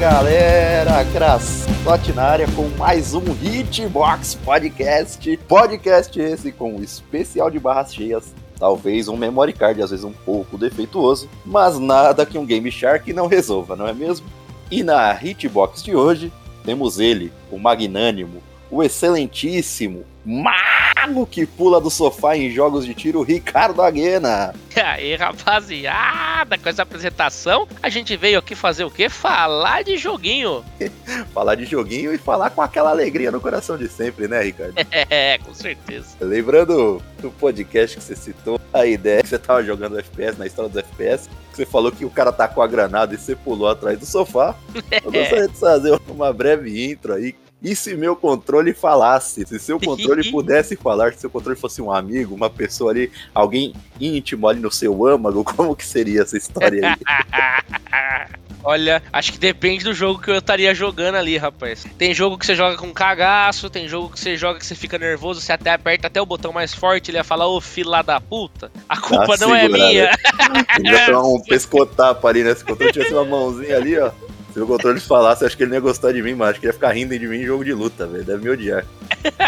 Galera, Crasote na área com mais um Hitbox Podcast. Podcast esse com especial de barras cheias, talvez um memory card às vezes um pouco defeituoso, mas nada que um Game Shark não resolva, não é mesmo? E na Hitbox de hoje temos ele, o magnânimo, o excelentíssimo, mago que pula do sofá em jogos de tiro, Ricardo Aguena. E aí, rapaziada, com essa apresentação, a gente veio aqui fazer o quê? Falar de joguinho. falar de joguinho e falar com aquela alegria no coração de sempre, né, Ricardo? É, com certeza. Lembrando do podcast que você citou, a ideia que você tava jogando FPS, na história dos FPS, que você falou que o cara tá com a granada e você pulou atrás do sofá. Eu gostaria de fazer uma breve intro aí e se meu controle falasse? Se seu controle pudesse falar, se seu controle fosse um amigo, uma pessoa ali, alguém íntimo ali no seu âmago, como que seria essa história aí? Olha, acho que depende do jogo que eu estaria jogando ali, rapaz. Tem jogo que você joga com cagaço, tem jogo que você joga que você fica nervoso, você até aperta até o botão mais forte, ele ia falar, ô fila da puta. A culpa não é minha. Ainda tem um pescotapa ali, né? Se o controle tivesse uma mãozinha ali, ó. Se o controle falasse, acho que ele não ia gostar de mim, mas acho que ele ia ficar rindo de mim em jogo de luta, velho. Deve me odiar.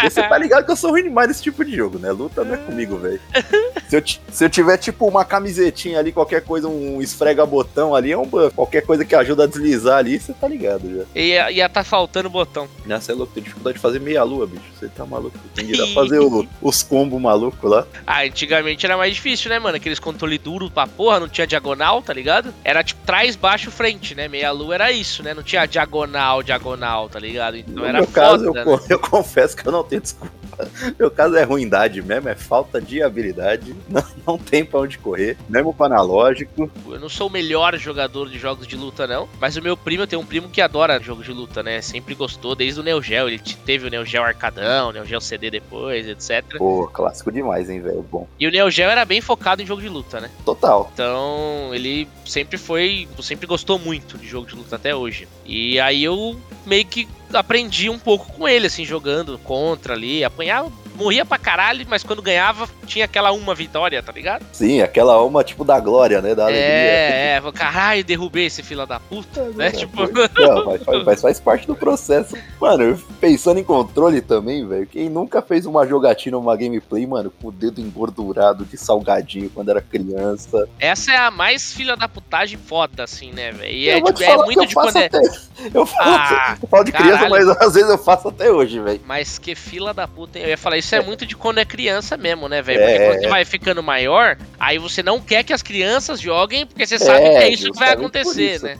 Você tá ligado que eu sou ruim demais nesse tipo de jogo, né? Luta não é comigo, velho. Se eu, se eu tiver, tipo, uma camisetinha ali, qualquer coisa, um esfrega-botão ali, é um buff. Qualquer coisa que ajuda a deslizar ali, você tá ligado já. Ia, ia tá faltando botão. Nossa, é louco, tem dificuldade de fazer meia-lua, bicho. Você tá maluco. Tem que lá fazer o, os combos malucos lá. Ah, antigamente era mais difícil, né, mano? Aqueles controle duro pra porra, não tinha diagonal, tá ligado? Era tipo trás, baixo, frente, né? Meia-lua era isso, né? Não tinha diagonal, diagonal, tá ligado? Então no era meu foda, caso, eu, né? eu confesso que eu não tenho desculpa. Meu caso é ruindade mesmo, é falta de habilidade. Não, não tem pra onde correr, mesmo pro analógico. Eu não sou o melhor jogador de jogos de luta, não. Mas o meu primo, eu tenho um primo que adora jogos de luta, né? Sempre gostou, desde o Neo Geo. Ele teve o Neo Geo Arcadão, o Neo Geo CD depois, etc. Pô, clássico demais, hein, velho? Bom. E o Neo Geo era bem focado em jogo de luta, né? Total. Então, ele sempre foi. Sempre gostou muito de jogo de luta até hoje. E aí eu meio que aprendi um pouco com ele, assim, jogando contra ali, apanhava, morria pra caralho, mas quando ganhava, tinha aquela uma vitória, tá ligado? Sim, aquela uma tipo da glória, né? Da alegria. É, é, caralho, derrubei esse fila da puta, né? Tipo. Não, mas, faz, mas faz parte do processo. Mano, pensando em controle também, velho. Quem nunca fez uma jogatina, uma gameplay, mano, com o dedo engordurado de salgadinho quando era criança. Essa é a mais filha da putagem foda, assim, né, velho? E Eu é, tipo, é muito de quando é. até. Eu falo, Ah, eu falo de criança, caralho. mas às vezes eu faço até hoje, velho. Mas que fila da puta, hein? Eu ia falar, isso é muito de quando é criança mesmo, né, velho? É, Porque quando é. você vai ficando maior, aí você não quer que as crianças joguem, porque você sabe que é isso que vai por acontecer, isso. né?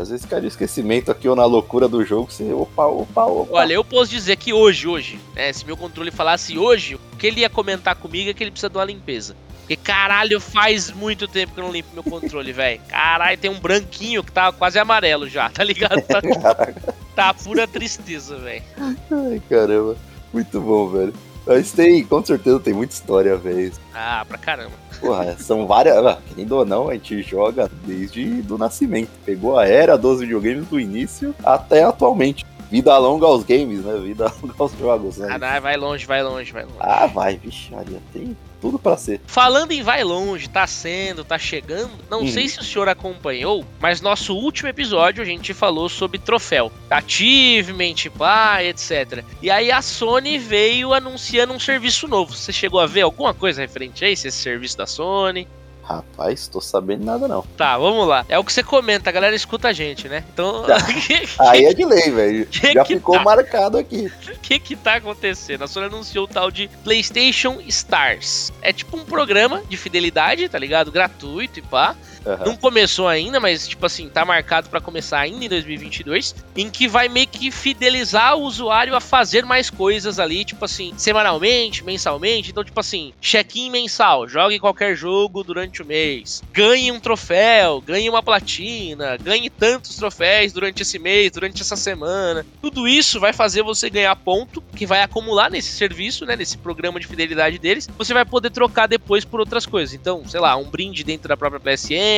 Às vezes cai no esquecimento aqui ou na loucura do jogo, você opa, opa, opa. Olha, eu posso dizer que hoje, hoje, né? Se meu controle falasse hoje, o que ele ia comentar comigo é que ele precisa de uma limpeza. Porque caralho, faz muito tempo que eu não limpo meu controle, velho. Caralho, tem um branquinho que tá quase amarelo já, tá ligado? Tá, tá pura tristeza, velho. ai, caramba. Muito bom, velho. Mas tem, com certeza tem muita história, velho. Ah, pra caramba. Porra, são várias. ah, Querendo ou não, a gente joga desde do nascimento. Pegou a era dos videogames do início até atualmente. Vida longa aos games, né? Vida longa aos jogos, né? Ah, não, vai longe, vai longe, vai longe. Ah, vai, vixe, Maria, tem tudo pra ser. Falando em vai longe, tá sendo, tá chegando, não Hum. sei se o senhor acompanhou, mas nosso último episódio a gente falou sobre troféu, achievement, pá, etc. E aí a Sony veio anunciando um serviço novo. Você chegou a ver alguma coisa referente a esse, esse serviço da Sony? Rapaz, tô sabendo nada não. Tá, vamos lá. É o que você comenta, a galera escuta a gente, né? Então, Tá. Aí é de lei, velho. Já que ficou tá? marcado aqui. O que que tá acontecendo? A Sony anunciou o tal de PlayStation Stars. É tipo um programa de fidelidade, tá ligado? Gratuito e pá. Aham. Não começou ainda, mas tipo assim, tá marcado pra começar ainda em 2022, em que vai meio que fidelizar o usuário a fazer mais coisas ali, tipo assim, semanalmente, mensalmente. Então, tipo assim, check-in mensal, jogue qualquer jogo durante o mês, ganhe um troféu, ganhe uma platina, ganhe tantos troféus durante esse mês, durante essa semana. Tudo isso vai fazer você ganhar ponto que vai acumular nesse serviço, né, nesse programa de fidelidade deles. Você vai poder trocar depois por outras coisas. Então, sei lá, um brinde dentro da própria PSN,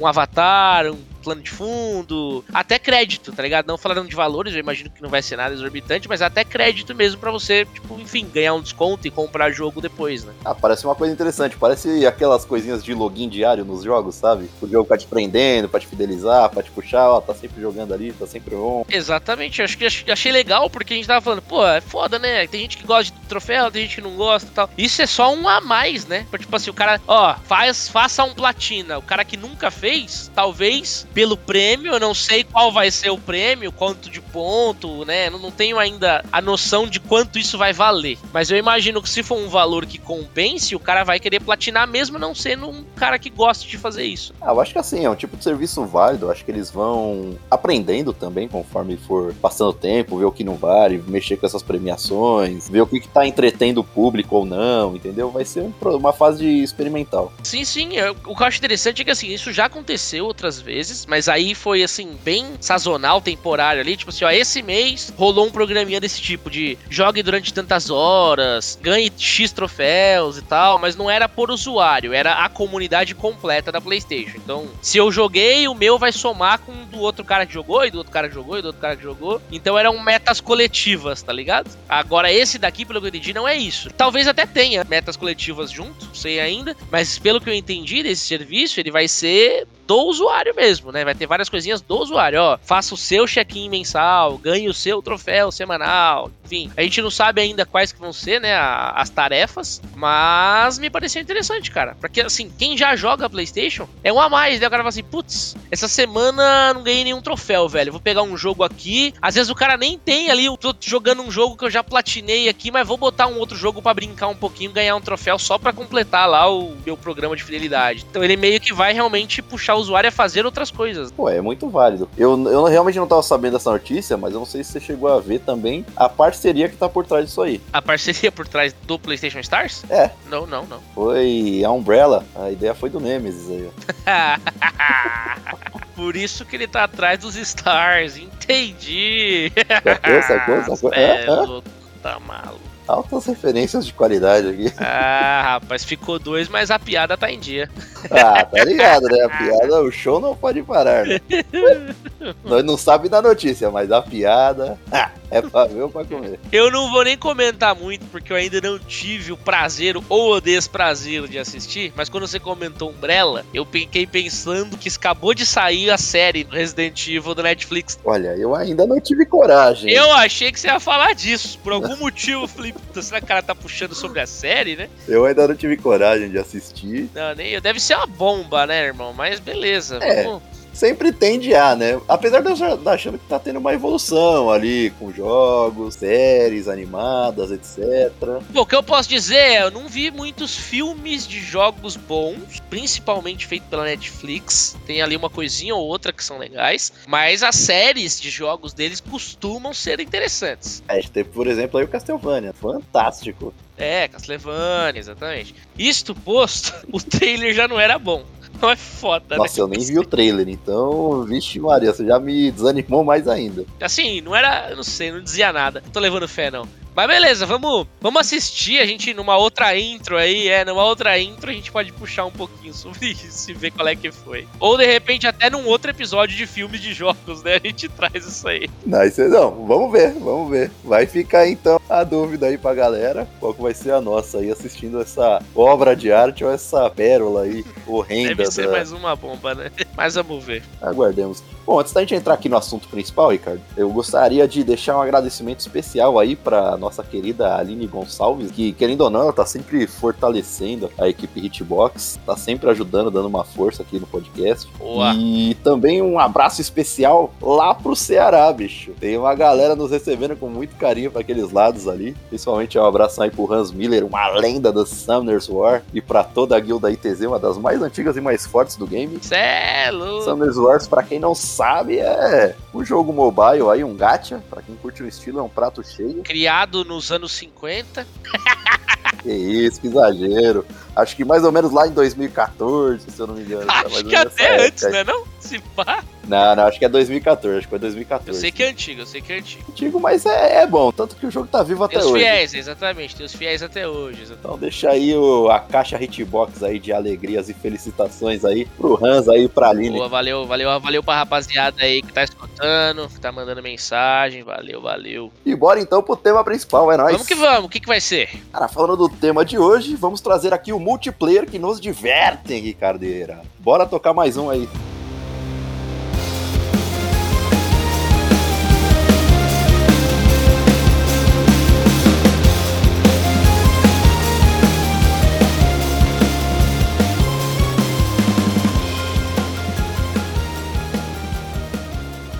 um avatar, um plano de fundo, até crédito, tá ligado? Não falando de valores, eu imagino que não vai ser nada exorbitante, mas até crédito mesmo para você, tipo, enfim, ganhar um desconto e comprar jogo depois, né? Ah, parece uma coisa interessante. Parece aquelas coisinhas de login diário nos jogos, sabe? O jogo pra te prendendo, pra te fidelizar, pra te puxar, ó, tá sempre jogando ali, tá sempre on. Exatamente, acho que achei legal porque a gente tava falando, pô, é foda, né? Tem gente que gosta de troféu, tem gente que não gosta e tal. Isso é só um a mais, né? Tipo assim, o cara, ó, faz, faça um platina. O cara que nunca fez, talvez, pelo prêmio, eu não sei qual vai ser o prêmio, quanto de ponto, né? Não, não tenho ainda a noção de quanto isso vai valer. Mas eu imagino que se for um valor que compense, o cara vai querer platinar mesmo não sendo um cara que gosta de fazer isso. Ah, eu acho que assim, é um tipo de serviço válido. Eu acho que eles vão aprendendo também conforme for passando o tempo, ver o que não vale, mexer com essas premiações, ver o que, que tá entretendo o público ou não, entendeu? Vai ser um, uma fase experimental. Sim, sim. Eu, o que eu acho interessante é que assim, isso já aconteceu outras vezes, mas aí foi assim, bem sazonal, temporário ali. Tipo assim, ó, esse mês rolou um programinha desse tipo de jogue durante tantas horas, ganhe X troféus e tal, mas não era por usuário, era a comunidade completa da PlayStation. Então, se eu joguei, o meu vai somar com o do outro cara que jogou, e do outro cara que jogou, e do outro cara que jogou. Então eram metas coletivas, tá ligado? Agora, esse daqui, pelo que eu entendi, não é isso. Talvez até tenha metas coletivas junto, sei ainda, mas pelo que eu entendi desse serviço, ele vai ser do usuário mesmo, né? Vai ter várias coisinhas do usuário, ó. Faça o seu check-in mensal, ganhe o seu troféu semanal, enfim. A gente não sabe ainda quais que vão ser, né, as tarefas, mas me pareceu interessante, cara. Porque, assim, quem já joga PlayStation é um a mais, né? O cara fala assim, putz, essa semana não ganhei nenhum troféu, velho. Vou pegar um jogo aqui. Às vezes o cara nem tem ali, eu tô jogando um jogo que eu já platinei aqui, mas vou botar um outro jogo para brincar um pouquinho, ganhar um troféu só para completar lá o meu programa de fidelidade. Então ele meio que vai realmente puxar o usuário a fazer outras coisas. Pô, é muito válido. Eu, eu realmente não tava sabendo dessa notícia, mas eu não sei se você chegou a ver também a parceria que tá por trás disso aí. A parceria por trás do PlayStation Stars? É. Não, não, não. Foi a Umbrella. A ideia foi do Nemesis aí, Por isso que ele tá atrás dos Stars. Entendi. Sacou, sacou, sacou? É, é, é. Tá maluco. Altas referências de qualidade aqui. Ah, rapaz, ficou dois, mas a piada tá em dia. Ah, tá ligado, né? A piada, o show não pode parar, né? Nós não sabemos da notícia, mas a piada ah, é pra ver ou pra comer. Eu não vou nem comentar muito, porque eu ainda não tive o prazer ou o desprazer de assistir, mas quando você comentou Umbrella, eu fiquei pensando que acabou de sair a série Resident Evil do Netflix. Olha, eu ainda não tive coragem. Eu achei que você ia falar disso. Por algum motivo, falei, será que o cara tá puxando sobre a série, né? Eu ainda não tive coragem de assistir. Não, nem eu. Deve ser uma bomba, né, irmão? Mas beleza, é. vamos sempre tende a, né? Apesar de eu estar achando que tá tendo uma evolução ali com jogos, séries animadas, etc. Bom, o que eu posso dizer é, eu não vi muitos filmes de jogos bons, principalmente feito pela Netflix. Tem ali uma coisinha ou outra que são legais, mas as séries de jogos deles costumam ser interessantes. É, teve, por exemplo, aí o Castlevania, fantástico. É, Castlevania, exatamente. Isto posto, o trailer já não era bom. Não é foda, Nossa, né? eu nem vi o trailer, então, vixe Maria, você já me desanimou mais ainda. Assim, não era, não sei, não dizia nada. Não tô levando fé, não. Mas beleza, vamos, vamos assistir a gente numa outra intro aí, é, numa outra intro a gente pode puxar um pouquinho sobre isso e ver qual é que foi. Ou de repente até num outro episódio de filmes de jogos, né? A gente traz isso aí. Não, isso não, vamos ver, vamos ver. Vai ficar então a dúvida aí pra galera, qual que vai ser a nossa aí assistindo essa obra de arte ou essa pérola aí horrenda. Deve ser da... mais uma bomba, né? Mas vamos ver. Aguardemos. Bom, antes da gente entrar aqui no assunto principal, Ricardo, eu gostaria de deixar um agradecimento especial aí para nossa querida Aline Gonçalves, que querendo ou não, ela tá sempre fortalecendo a equipe Hitbox, tá sempre ajudando, dando uma força aqui no podcast. Boa. E também um abraço especial lá pro Ceará, bicho. Tem uma galera nos recebendo com muito carinho para aqueles lados ali. Principalmente um abraço aí pro Hans Miller, uma lenda do Summoners War, e para toda a guilda ITZ, uma das mais antigas e mais fortes do game. Celo! Summoners Wars, para quem não sabe, é um jogo mobile aí, um gacha. Pra quem curte o estilo, é um prato cheio. Criado nos anos 50. que isso, que exagero. Acho que mais ou menos lá em 2014, se eu não me engano. tá Acho que até antes, né? Não? Se pá. Não, não, acho que é 2014, acho que foi 2014. Eu sei que é antigo, eu sei que é antigo. Antigo, mas é, é bom, tanto que o jogo tá vivo Tem até os hoje. fiéis, exatamente. Tem os fiéis até hoje. exatamente. Então deixa aí o, a caixa hitbox aí de alegrias e felicitações aí pro Hans aí, pra Aline. Boa, valeu, valeu, valeu pra rapaziada aí que tá escutando, que tá mandando mensagem. Valeu, valeu. E bora então pro tema principal, é nóis. Vamos que vamos, o que, que vai ser? Cara, falando do tema de hoje, vamos trazer aqui o multiplayer que nos diverte, Ricardeira. Bora tocar mais um aí.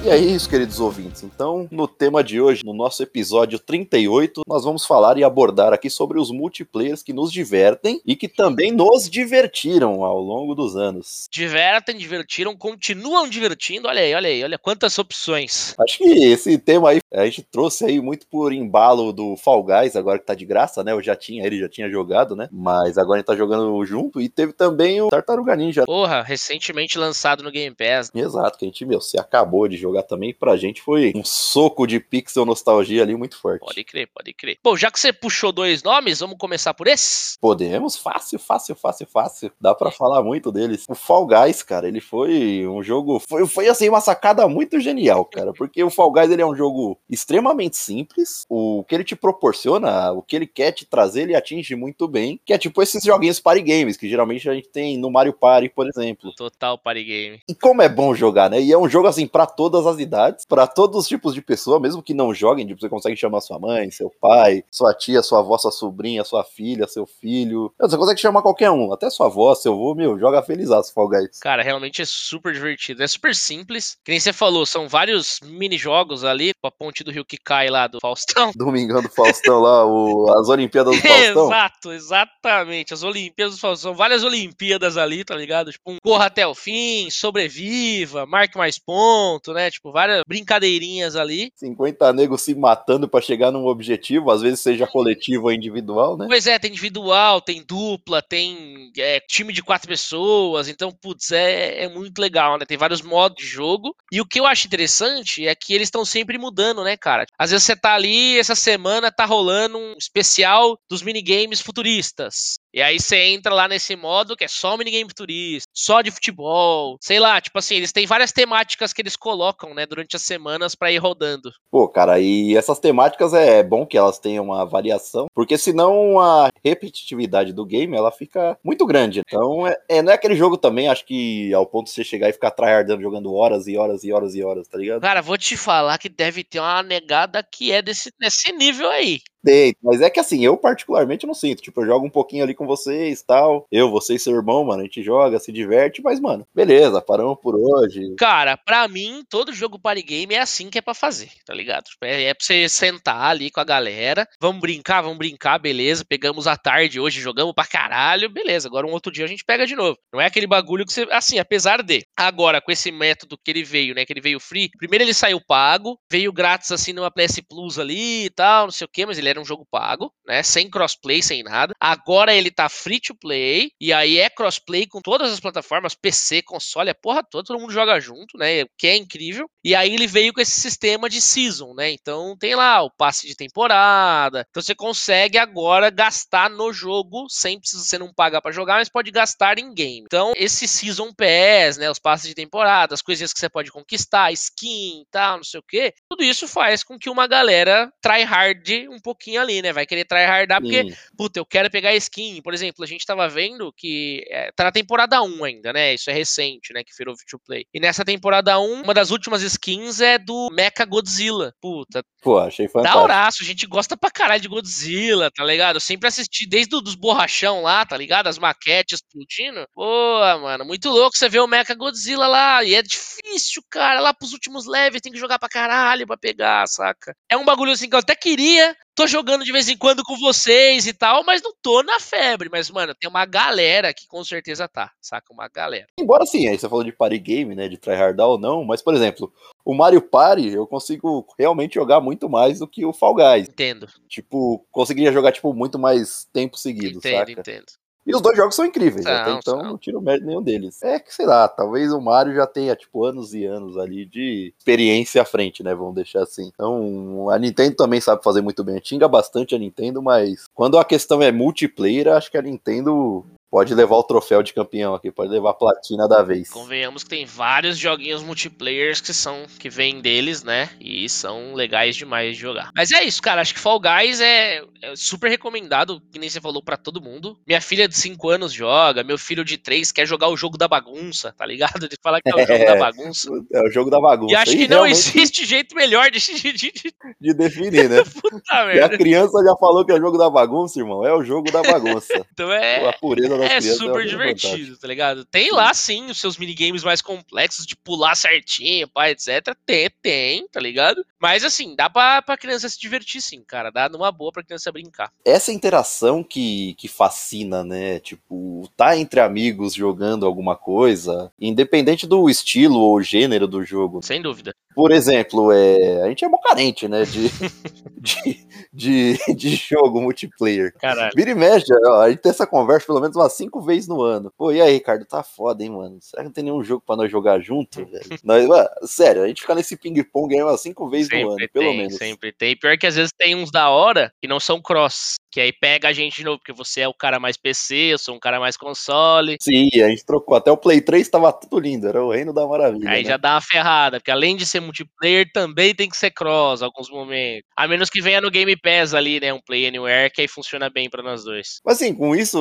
E é isso, queridos ouvintes. Então, no tema de hoje, no nosso episódio 38, nós vamos falar e abordar aqui sobre os multiplayers que nos divertem e que também nos divertiram ao longo dos anos. Divertem, divertiram, continuam divertindo. Olha aí, olha aí, olha quantas opções. Acho que esse tema aí a gente trouxe aí muito por embalo do Fall Guys, agora que tá de graça, né? Eu já tinha, ele já tinha jogado, né? Mas agora a gente tá jogando junto e teve também o Tartaruga Ninja. Porra, recentemente lançado no Game Pass. Exato, que a gente, meu, você acabou de jogar também, pra gente foi um soco de pixel nostalgia ali muito forte. Pode crer, pode crer. Bom, já que você puxou dois nomes, vamos começar por esse? Podemos, fácil, fácil, fácil, fácil. Dá pra falar muito deles. O Fall Guys, cara, ele foi um jogo. Foi, foi assim, uma sacada muito genial, cara. Porque o Fall Guys ele é um jogo extremamente simples. O que ele te proporciona, o que ele quer te trazer, ele atinge muito bem. Que é tipo esses joguinhos party games, que geralmente a gente tem no Mario Party, por exemplo. Total Party Game. E como é bom jogar, né? E é um jogo assim pra todas as idades, pra todos os tipos de pessoa, mesmo que não joguem, tipo, você consegue chamar sua mãe, seu pai, sua tia, sua avó, sua sobrinha, sua filha, seu filho. Você consegue chamar qualquer um, até sua avó, seu avô, meu, joga felizaço Fall Guys. Cara, realmente é super divertido. É super simples. Que nem você falou, são vários mini-jogos ali, com a ponte do rio que cai lá do Faustão. Domingão do Faustão lá, o, as Olimpíadas do Faustão. Exato, exatamente. As Olimpíadas do Faustão. São várias Olimpíadas ali, tá ligado? Tipo, um corra até o fim, sobreviva, marque mais ponto, né? Tipo, várias brincadeirinhas ali. 50 negros se matando pra chegar num objetivo, às vezes seja coletivo ou individual, né? Pois é, tem individual, tem dupla, tem é, time de quatro pessoas, então, putz, é, é muito legal, né? Tem vários modos de jogo. E o que eu acho interessante é que eles estão sempre mudando, né, cara? Às vezes você tá ali, essa semana tá rolando um especial dos minigames futuristas. E aí você entra lá nesse modo que é só minigame futurista, só de futebol, sei lá, tipo assim, eles têm várias temáticas que eles colocam, né, durante as semanas pra ir rodando. Pô, cara, e essas temáticas é bom que elas tenham uma variação, porque senão a repetitividade do game ela fica muito grande. Então, é, é- não é aquele jogo também, acho que ao ponto de você chegar e ficar tryhardando jogando horas e horas e horas e horas, tá ligado? Cara, vou te falar que deve ter uma negada que é desse, desse nível aí. Tem, mas é que assim, eu particularmente não sinto. Tipo, eu jogo um pouquinho ali com vocês tal. Eu, você e seu irmão, mano, a gente joga, se diverte, mas, mano, beleza, paramos por hoje. Cara, pra mim, todo jogo party game é assim que é pra fazer, tá ligado? Tipo, É, é pra você sentar ali com a galera, vamos brincar, vamos brincar, beleza. Pegamos a tarde hoje, jogamos pra caralho, beleza. Agora um outro dia a gente pega de novo. Não é aquele bagulho que você. Assim, apesar de. Agora, com esse método que ele veio, né? Que ele veio free. Primeiro ele saiu pago, veio grátis assim numa PS Plus ali e tal, não sei o que, mas ele era um jogo pago, né? Sem crossplay, sem nada. Agora ele tá free to play, e aí é crossplay com todas as plataformas, PC, console, a porra toda, todo mundo joga junto, né? O que é incrível. E aí ele veio com esse sistema de season, né? Então tem lá o passe de temporada. Então você consegue agora gastar no jogo sem precisar você não pagar pra jogar, mas pode gastar em game. Então esse season pass, né, os passes de temporada, as coisinhas que você pode conquistar, skin, tal, não sei o quê. Tudo isso faz com que uma galera tryhard um pouquinho ali, né? Vai querer tryhardar porque Sim. puta, eu quero pegar skin. Por exemplo, a gente tava vendo que é, tá na temporada 1 ainda, né? Isso é recente, né? Que virou to play. E nessa temporada 1, uma das últimas skins é do Mecha Godzilla. Puta, Pô, achei fantástico. horaço, a gente gosta pra caralho de Godzilla, tá ligado? Eu sempre assisti desde os borrachão lá, tá ligado? As maquetes explodindo. Pô, mano, muito louco você ver o Mecha Godzilla lá. E é difícil, cara. Lá pros últimos levels tem que jogar pra caralho pra pegar, saca? É um bagulho assim que eu até queria tô jogando de vez em quando com vocês e tal, mas não tô na febre. Mas, mano, tem uma galera que com certeza tá, saca? Uma galera. Embora sim, aí você falou de party game, né? De tryhardar ou não, mas, por exemplo, o Mario Party eu consigo realmente jogar muito mais do que o Fall Guys. Entendo. Tipo, conseguiria jogar, tipo, muito mais tempo seguido, entendo, saca? entendo. E os dois jogos são incríveis, São, até então são. não tiro mérito nenhum deles. É que, sei lá, talvez o Mario já tenha, tipo, anos e anos ali de experiência à frente, né? Vamos deixar assim. Então, a Nintendo também sabe fazer muito bem. Xinga bastante a Nintendo, mas quando a questão é multiplayer, acho que a Nintendo pode levar o troféu de campeão aqui, pode levar a platina da vez. Convenhamos que tem vários joguinhos multiplayers que são que vêm deles, né? E são legais demais de jogar. Mas é isso, cara. Acho que Fall Guys é, é super recomendado, que nem você falou pra todo mundo. Minha filha de 5 anos joga, meu filho de 3 quer jogar o jogo da bagunça, tá ligado? De falar que é o jogo da bagunça. É o jogo da bagunça. E acho E que não existe jeito melhor de, de, de, de de definir, né? puta E a merda. criança já falou que é o jogo da bagunça, irmão. É o jogo da bagunça. Então é, a pureza das É crianças super divertido, tá ligado? Tem lá sim os seus minigames mais complexos de pular certinho, pá, etc. Tem, tem, tá ligado? Mas assim, dá pra, pra criança se divertir sim, cara. Dá numa boa pra criança brincar. Essa interação que, que fascina, né? Tipo, tá entre amigos jogando alguma coisa, independente do estilo ou gênero do jogo. Sem dúvida. Por exemplo, é, a gente é mó carente, né? De, de, de, de jogo multiplayer. Caralho. Vira e mexe, ó, a gente tem essa conversa pelo menos umas cinco vezes no ano. Pô, e aí, Ricardo, tá foda, hein, mano? Será que não tem nenhum jogo pra nós jogar junto, velho? Nós, mano, sério, a gente fica nesse ping-pong aí umas cinco vezes no Sempre ano, pelo tem, menos. sempre tem. Pior que às vezes tem uns da hora que não são cross. Que aí pega a gente de novo, porque você é o cara mais PC, eu sou um cara mais console. Sim, a gente trocou. Até o Play 3 tava tudo lindo, era o reino da maravilha. Aí né? já dá uma ferrada, porque além de ser multiplayer, também tem que ser cross em alguns momentos. A menos que venha no Game Pass ali, né? Um Play Anywhere, que aí funciona bem pra nós dois. Mas assim, com isso,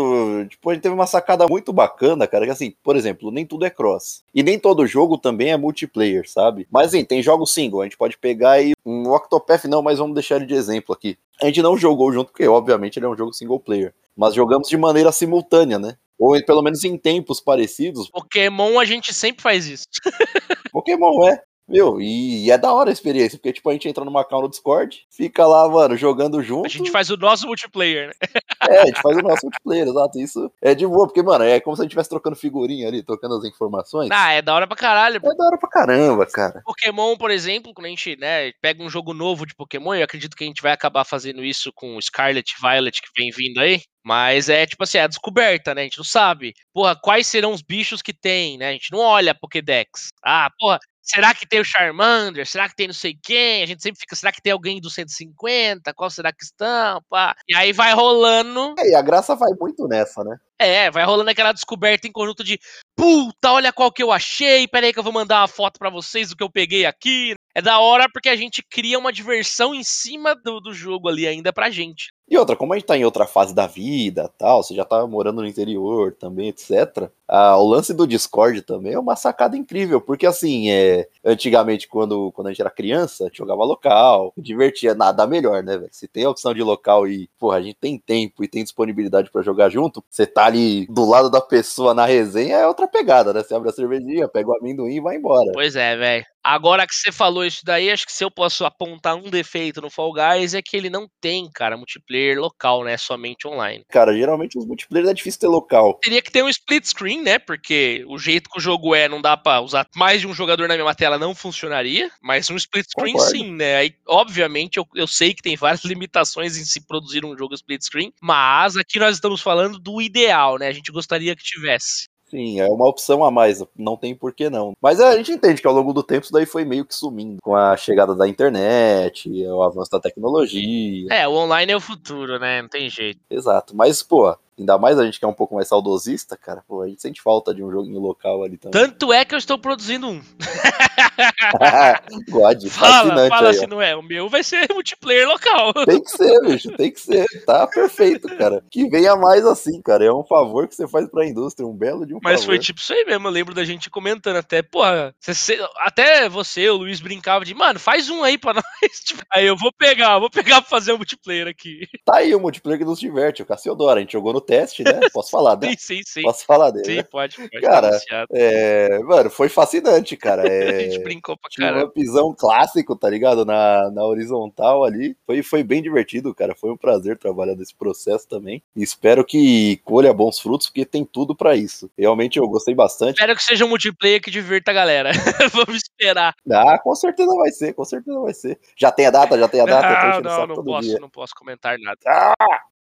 tipo, a gente teve uma sacada muito bacana, cara, que assim, por exemplo, nem tudo é cross. E nem todo jogo também é multiplayer, sabe? Mas assim, tem jogos single, a gente pode pegar aí um Octopath não, mas vamos deixar ele de exemplo aqui. A gente não jogou junto, porque obviamente ele é um jogo single player. Mas jogamos de maneira simultânea, né? Ou pelo menos em tempos parecidos. Pokémon a gente sempre faz isso. Pokémon é. Meu, e, e é da hora a experiência, porque tipo, a gente entra numa call no Discord, fica lá, mano, jogando junto. A gente faz o nosso multiplayer, né? É, a gente faz o nosso multiplayer, exato. Isso é de boa, porque, mano, é como se a gente estivesse trocando figurinha ali, trocando as informações. Ah, é da hora pra caralho. É da hora pra caramba, cara. Pokémon, por exemplo, quando a gente né, pega um jogo novo de Pokémon, eu acredito que a gente vai acabar fazendo isso com Scarlet e Violet que vem vindo aí. Mas é tipo assim, é a descoberta, né? A gente não sabe. Porra, quais serão os bichos que tem, né? A gente não olha a Pokédex. Ah, porra, será que tem o Charmander? Será que tem não sei quem? A gente sempre fica, será que tem alguém do 150? Qual será que estão? Pá. E aí vai rolando. É, e a graça vai muito nessa, né? É, vai rolando aquela descoberta em conjunto de puta, olha qual que eu achei, pera aí que eu vou mandar uma foto pra vocês do que eu peguei aqui. É da hora porque a gente cria uma diversão em cima do, do jogo ali ainda pra gente. E outra, como a gente tá em outra fase da vida tal, você já tá morando no interior também, etc. Ah, o lance do Discord também é uma sacada incrível, porque assim, é, antigamente, quando, quando a gente era criança, a gente jogava local, divertia, nada melhor, né, velho? Se tem a opção de local e, porra, a gente tem tempo e tem disponibilidade pra jogar junto, você tá ali do lado da pessoa na resenha, é outra pegada, né? Você abre a cervejinha, pega o amendoim e vai embora. Pois é, velho. Agora que você falou isso daí, acho que se eu posso apontar um defeito no Fall Guys é que ele não tem, cara, multiplayer local, né? Somente online. Cara, geralmente os multiplayer é difícil ter local. Teria que ter um split screen, né? Porque o jeito que o jogo é, não dá pra usar mais de um jogador na mesma tela, não funcionaria. Mas um split screen Concordo. sim, né? Aí, obviamente, eu, eu sei que tem várias limitações em se produzir um jogo split screen, mas aqui nós estamos falando do ideal, né? A gente gostaria que tivesse. Sim, é uma opção a mais, não tem por que não. Mas a gente entende que ao longo do tempo isso daí foi meio que sumindo. Com a chegada da internet, o avanço da tecnologia. É, o online é o futuro, né? Não tem jeito. Exato. Mas, pô, ainda mais a gente que é um pouco mais saudosista, cara, pô, a gente sente falta de um joguinho local ali também. Tanto é que eu estou produzindo um. God, Fala, fala aí, se ó. não é. O meu vai ser multiplayer local. Tem que ser, bicho, tem que ser. Tá perfeito, cara. Que venha mais assim, cara. É um favor que você faz pra indústria, um belo de um Mas favor. foi tipo isso aí mesmo, eu lembro da gente comentando até, porra, você- até você, o Luiz brincava de, mano, faz um aí pra nós. Tipo, aí eu vou pegar, vou pegar pra fazer o multiplayer aqui. Tá aí o multiplayer que nos diverte, o Cassiodoro. A gente jogou no teste, né? Posso falar, né? Sim, sim, sim. Posso falar dele. Sim, né? pode, pode. Cara. É, mano, foi fascinante, cara. a gente É, brincou pra tinha um caramba. upzão clássico, tá ligado? Na, na horizontal ali. Foi, foi bem divertido, cara. Foi um prazer trabalhar nesse processo também. E espero que colha bons frutos, porque tem tudo pra isso. Realmente eu gostei bastante. Espero que seja um multiplayer que divirta a galera. Vamos esperar. Ah, com certeza vai ser, com certeza vai ser. Já tem a data, já tem a data, Não, não, não posso, dia. não posso comentar nada. Ah,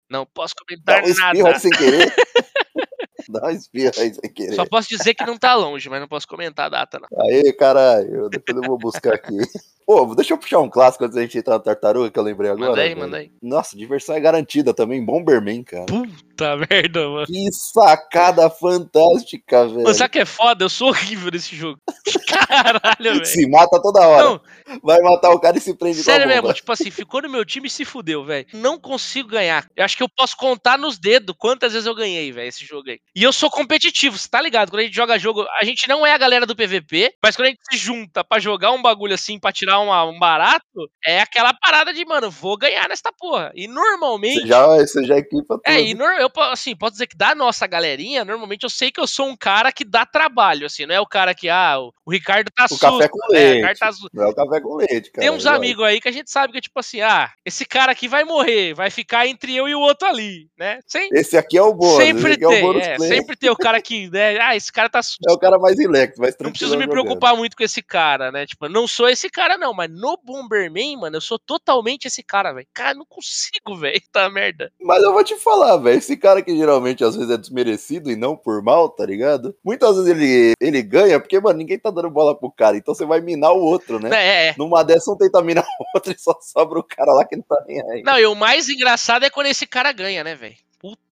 Não posso dá comentar um espirro nada. sem querer. dá um espirro aí sem querer. Só posso dizer que não tá longe, mas não posso comentar a data, não. Aí, caralho, depois eu vou buscar aqui. Pô, deixa eu puxar um clássico antes da gente entrar na tartaruga que eu lembrei agora. Manda aí, velho. manda aí. Nossa, diversão é garantida também. Bomberman, cara. Puta merda, mano. Que sacada fantástica, velho. Mano, sabe o que é foda? Eu sou horrível nesse jogo. Caralho, velho. Se mata toda hora. Não, Vai matar o cara e se prende sério com a bomba. mesmo, tipo assim, ficou no meu time e se fudeu, velho. Não consigo ganhar. Eu acho que eu posso contar nos dedos quantas vezes eu ganhei, velho, esse jogo aí. E eu sou competitivo, você tá ligado? Quando a gente joga jogo, a gente não é a galera do PVP, mas quando a gente se junta pra jogar um bagulho assim, pra tirar uma- um barato, é aquela parada de, mano, vou ganhar nesta porra. E normalmente. Você já, você já equipa tudo. É, e nor- eu assim, posso dizer que da nossa galerinha, normalmente eu sei que eu sou um cara que dá trabalho, assim, não é o cara que, ah, o, Ricardo tá O café com né? Leite. Tá su- Não é o café com leite, cara. Tem uns amigos aí que a gente sabe que é tipo assim, ah, esse cara aqui vai morrer, vai ficar entre eu e o outro ali, né? Sem- Esse aqui é o bônus. sempre esse aqui é o tem, é, sempre tem o cara que, né, ah, esse cara tá su- É o cara mais relax, mais não tranquilo. preciso me preocupar muito com esse cara, né? Tipo, não sou esse cara, não, mas no Bomberman, mano, eu sou totalmente esse cara, velho. Cara, não consigo, velho. Tá merda. Mas eu vou te falar, velho. Esse cara que geralmente às vezes é desmerecido e não por mal, tá ligado? Muitas vezes ele, ele ganha porque, mano, ninguém tá dando bola pro cara. Então você vai minar o outro, né? É, é. Numa dessas, um tenta minar o outro e só sobra o cara lá que não tá nem aí. Não, e o mais engraçado é quando esse cara ganha, né, velho?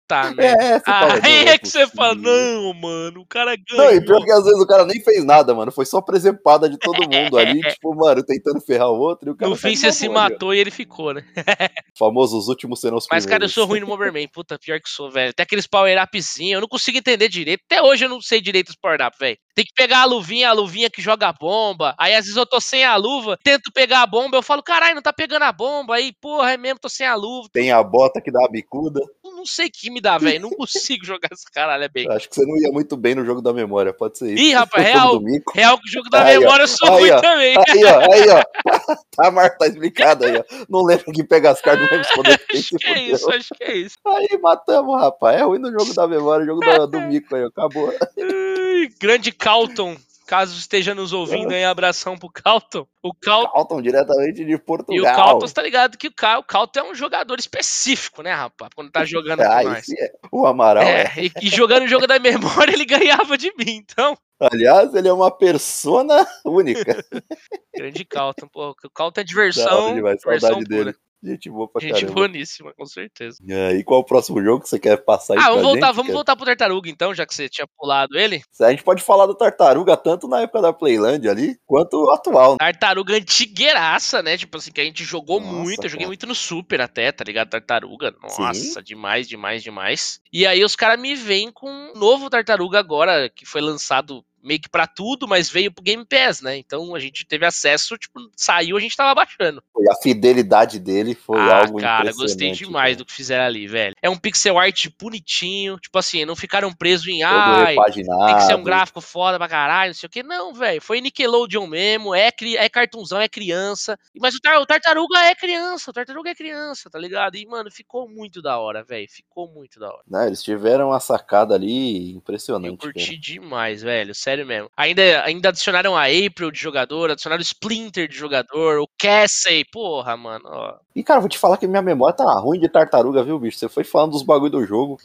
Puta merda. É, você fala, Aí não, é, não é que você fala, não, mano, o cara Não, ganha. e pior que às vezes o cara nem fez nada, mano. Foi só presepada de todo mundo ali, tipo, mano, tentando ferrar o outro. E o cara No tá fim você se matou e ele ficou, né? Famoso, os últimos serão os Mas, cara, eu sou ruim no Bomberman. Puta, pior que sou, velho. Tem aqueles power-upzinhos, eu não consigo entender direito. Até hoje eu não sei direito os power-up, velho. Tem que pegar a luvinha, a luvinha que joga a bomba. Aí às vezes eu tô sem a luva, tento pegar a bomba, eu falo, caralho, não tá pegando a bomba. Aí, porra, é mesmo, tô sem a luva. Tem a bota que dá a bicuda. Não sei o que me dá, velho. Não consigo jogar esse caralho, é bem. Acho que você não ia muito bem no jogo da memória, pode ser isso. Ih, rapaz, real. Real que o jogo da Aí, ó. memória eu sou ruim ó. também. Aí, ó, aí, ó. Tá, Marta, tá explicado aí, ó. Não lembro que pega as cartas, não lembro Acho que é fudeu. isso, acho que é isso. Aí matamos, rapaz. É ruim no jogo da memória, o jogo do, do Mico aí, ó. Acabou. Grande Calton. Caso esteja nos ouvindo aí, abração pro Calton. O Calton. Calton diretamente de Portugal. E o Calton, tá ligado que o Cal- o Calton é um jogador específico, né, rapaz? Quando tá jogando com Ah, nós. esse é. O Amaral é. É, e, e jogando o jogo da memória, ele ganhava de mim. Então, Aliás, ele é uma persona única. grande Calton. Pô, o Calton é diversão. hora demais, diversão dele. Gente boa pra Gente caramba. boníssima, com certeza. E aí, qual o próximo jogo que você quer passar aí Ah, vamos voltar, gente, vamos cara? voltar pro Tartaruga então, já que você tinha pulado ele. A gente pode falar do Tartaruga tanto na época da Playland ali, quanto atual. Tartaruga antigueiraça, né? Tipo assim, que a gente jogou Nossa, muito. Eu joguei cara. muito no Super até, tá ligado? Tartaruga. Nossa, demais, demais, demais. E aí os caras me vêm com um novo Tartaruga agora, que foi lançado meio que pra tudo, mas veio pro Game Pass, né? Então a gente teve acesso, tipo, saiu, a gente tava baixando. E a fidelidade dele foi ah, algo cara, gostei demais cara. do que fizeram ali, velho. É um pixel art bonitinho, tipo assim, não ficaram presos em repaginado. tem que ser um gráfico foda pra caralho, não sei o que. Não, velho. Foi Nickelodeon mesmo, é, cri- é cartunzão, é criança. Mas o, tar- o Tartaruga é criança, o Tartaruga é criança, tá ligado? E, mano, ficou muito da hora, velho. Ficou muito da hora. Né, eles tiveram uma sacada ali Eu impressionante. curti cara. demais, velho. Sério mesmo. Ainda, ainda adicionaram a April de jogador, adicionaram o Splinter de jogador, o Cassie. Porra, mano. Ó. E, cara, vou te falar que minha memória tá ruim de tartaruga, viu, bicho? Você foi falando dos bagulho do jogo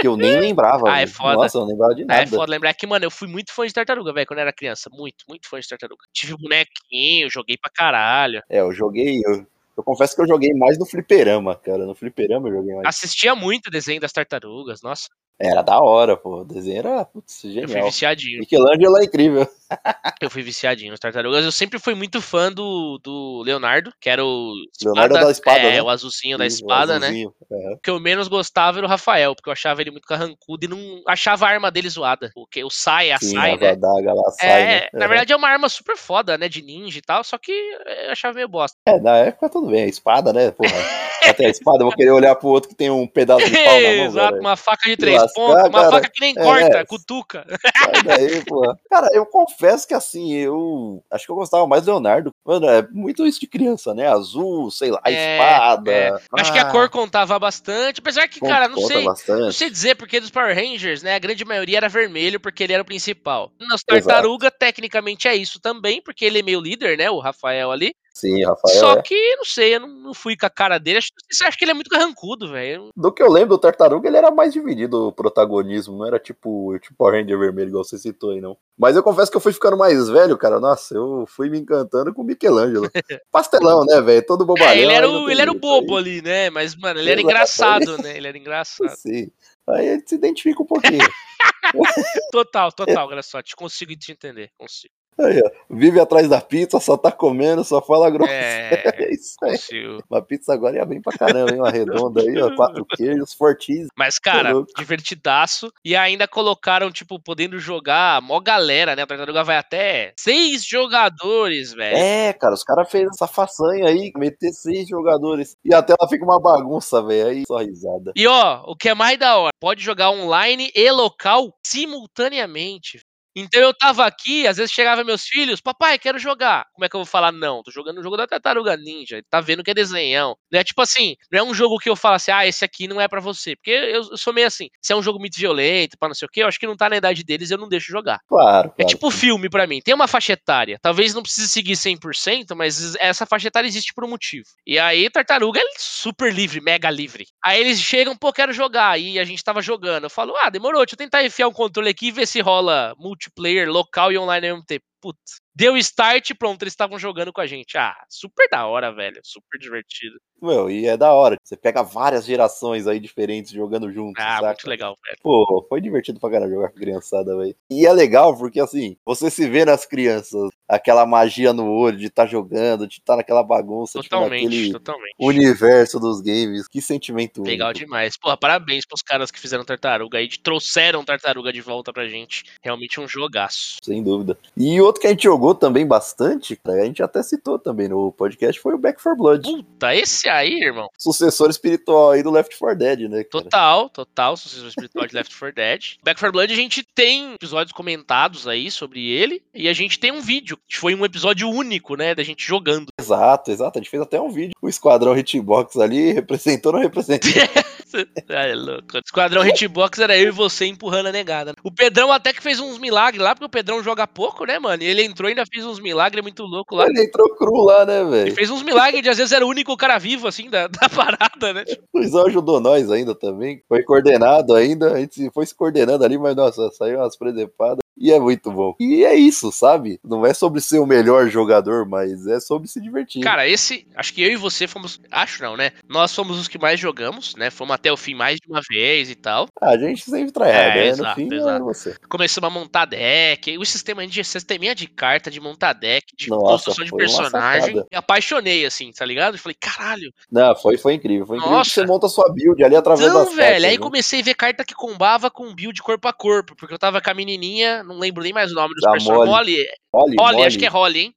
que eu nem lembrava. Ah, é foda. Nossa, eu não lembrava de É nada. foda lembrar que, mano, eu fui muito fã de tartaruga, velho, quando eu era criança. Muito, muito fã de tartaruga. Tive bonequinho, joguei pra caralho. É, eu joguei. Eu, eu confesso que eu joguei mais no fliperama, cara. No fliperama eu joguei mais. Assistia muito o desenho das tartarugas, nossa. Era da hora, pô. O desenho era putz, Eu fui genial. viciadinho. Michelangelo é incrível. Eu fui viciadinho nas tartarugas. Eu sempre fui muito fã do, do Leonardo, que era o. Leonardo da espada, é, né? o azulzinho da espada, né? azulzinho. É. O que eu menos gostava era o Rafael, porque eu achava ele muito carrancudo e não achava a arma dele zoada. Porque o sai, a Sim, sai, a né? adaga lá sai, É, né? na verdade é uma arma super foda, né? De ninja e tal, só que eu achava meio bosta. É, na época tudo bem. A espada, né? Porra. Até a espada, vou querer olhar pro outro que tem um pedaço de pau na mão. Exato, velho. uma faca de três Lascar, pontos, uma cara. faca que nem É, corta, é. cutuca. Sai daí, pô. Cara, eu confesso que assim, eu acho que eu gostava mais do Leonardo. Mano, é muito isso de criança, né? Azul, sei lá, É, espada. é. Acho que a Ah, cor contava bastante, apesar que, cara, não sei. Não sei dizer porque dos Power Rangers, né? A grande maioria era vermelho porque ele era o principal. Exato. Tartaruga, tecnicamente é isso também, porque ele é meio líder, né? O Rafael ali. Sim, Rafael. Só é. que, não sei, eu não, não fui com a cara dele. Acho, você acha que ele é muito carrancudo, velho? Do que eu lembro do Tartaruga, ele era mais dividido o protagonismo, não era tipo tipo Ranger vermelho, igual você citou aí, não. Mas eu confesso que eu fui ficando mais velho, cara. Nossa, eu fui me encantando com o Michelangelo. Pastelão, né, velho? Todo bobalhão. É, ele era aí o, ele era o bobo ali, né? Mas, mano, ele era engraçado, né? Ele era aí- engraçado. Sim. Aí a gente se identifica um pouquinho. Total, total, olha só, te consigo te entender, consigo. Aí, ó. Vive atrás da pizza, só tá comendo, só fala grosso. É, É isso aí. consigo. Uma pizza agora ia bem pra caramba, hein? Uma redonda aí, ó. Quatro queijos, fortíssimo. Mas, cara, louco. divertidaço. E ainda colocaram, tipo, podendo jogar mó galera, né? A Tartaruga vai até seis jogadores, velho. É, cara, os caras fez essa façanha aí, meter seis jogadores. E a tela fica uma bagunça, velho. Aí só risada. E ó, o que é mais da hora, pode jogar online e local simultaneamente. Então eu tava aqui, às vezes chegava meus filhos, papai, quero jogar. Como é que eu vou falar não? Tô jogando o jogo da Tartaruga Ninja, tá vendo que é desenhão. Não é tipo assim, não é um jogo que eu falo assim, ah, esse aqui não é pra você. Porque eu, eu sou meio assim, se é um jogo muito violento, pra não sei o que, eu acho que não tá na idade deles, eu não deixo jogar. Claro, claro. É tipo filme pra mim, tem uma faixa etária. Talvez não precise seguir 100%, mas essa faixa etária existe por um motivo. E aí, Tartaruga é super livre, mega livre. Aí eles chegam, pô, quero jogar. E a gente tava jogando. Eu falo, ah, demorou, deixa eu tentar enfiar um controle aqui e ver se rola multiplayer, local e online ao mesmo tempo. Putz. Deu start, pronto, eles estavam jogando com a gente. Ah, super da hora, velho. Super divertido. Meu, e é da hora. Você pega várias gerações aí diferentes jogando juntos, Ah, saca? muito legal, velho. Pô, foi divertido pra caramba jogar com criançada, velho. E é legal porque, assim, você se vê nas crianças, aquela magia no olho de estar jogando, de estar naquela bagunça, tipo, Totalmente, naquele totalmente. universo dos games. Que sentimento Legal único. demais. Porra, parabéns pros caras que fizeram Tartaruga aí, de- trouxeram Tartaruga de volta pra gente. Realmente um jogaço. Sem dúvida. E outro que a gente jogou também bastante, a gente até citou também no podcast, foi o Back 4 Blood. Puta, esse aí, irmão. Sucessor espiritual aí do Left 4 Dead, né, cara? Total, total, sucessor espiritual de Left 4 Dead. Back 4 Blood a gente tem episódios comentados aí sobre ele, e a gente tem um vídeo, que foi um episódio único, né, da gente jogando. Exato, exato. A gente fez até um vídeo. O Esquadrão Hitbox ali representou ou não representou? Ai, louco. Esquadrão Hitbox era eu e você empurrando a negada. O Pedrão até que fez uns milagres lá, porque o Pedrão joga pouco, né, mano? E ele entrou e ainda fez uns milagres muito louco lá. Ele entrou cru lá, né, Ele velho? fez uns milagres de às vezes era o único cara vivo, assim, da, da parada, né? O Luizão ajudou nós ainda também. Foi coordenado ainda. A gente foi se coordenando ali, mas nossa, saiu umas presepadas. E é muito bom. E é isso, sabe? Não é sobre ser o melhor jogador, mas é sobre se divertir. Cara, esse, acho que eu e você fomos, acho não, né? Nós fomos os que mais jogamos, né? Fomos até o fim mais de uma vez e tal. a gente sempre trai É, né? exato, no fim é exato. você. Começamos a montar deck, o sistema de sisteminha de carta, de montar deck, de Nossa, construção de personagem. Me apaixonei, assim, tá ligado? Eu falei, caralho. Não, foi, foi incrível. Foi incrível Nossa. que você monta sua build ali através Então, das velho, cartas, aí né? comecei a ver carta que combava com build corpo a corpo, porque eu tava com a menininha, não lembro nem mais o nome dos Da personagens. Molly. Holly, Holly, Holly, acho que é Holly, hein?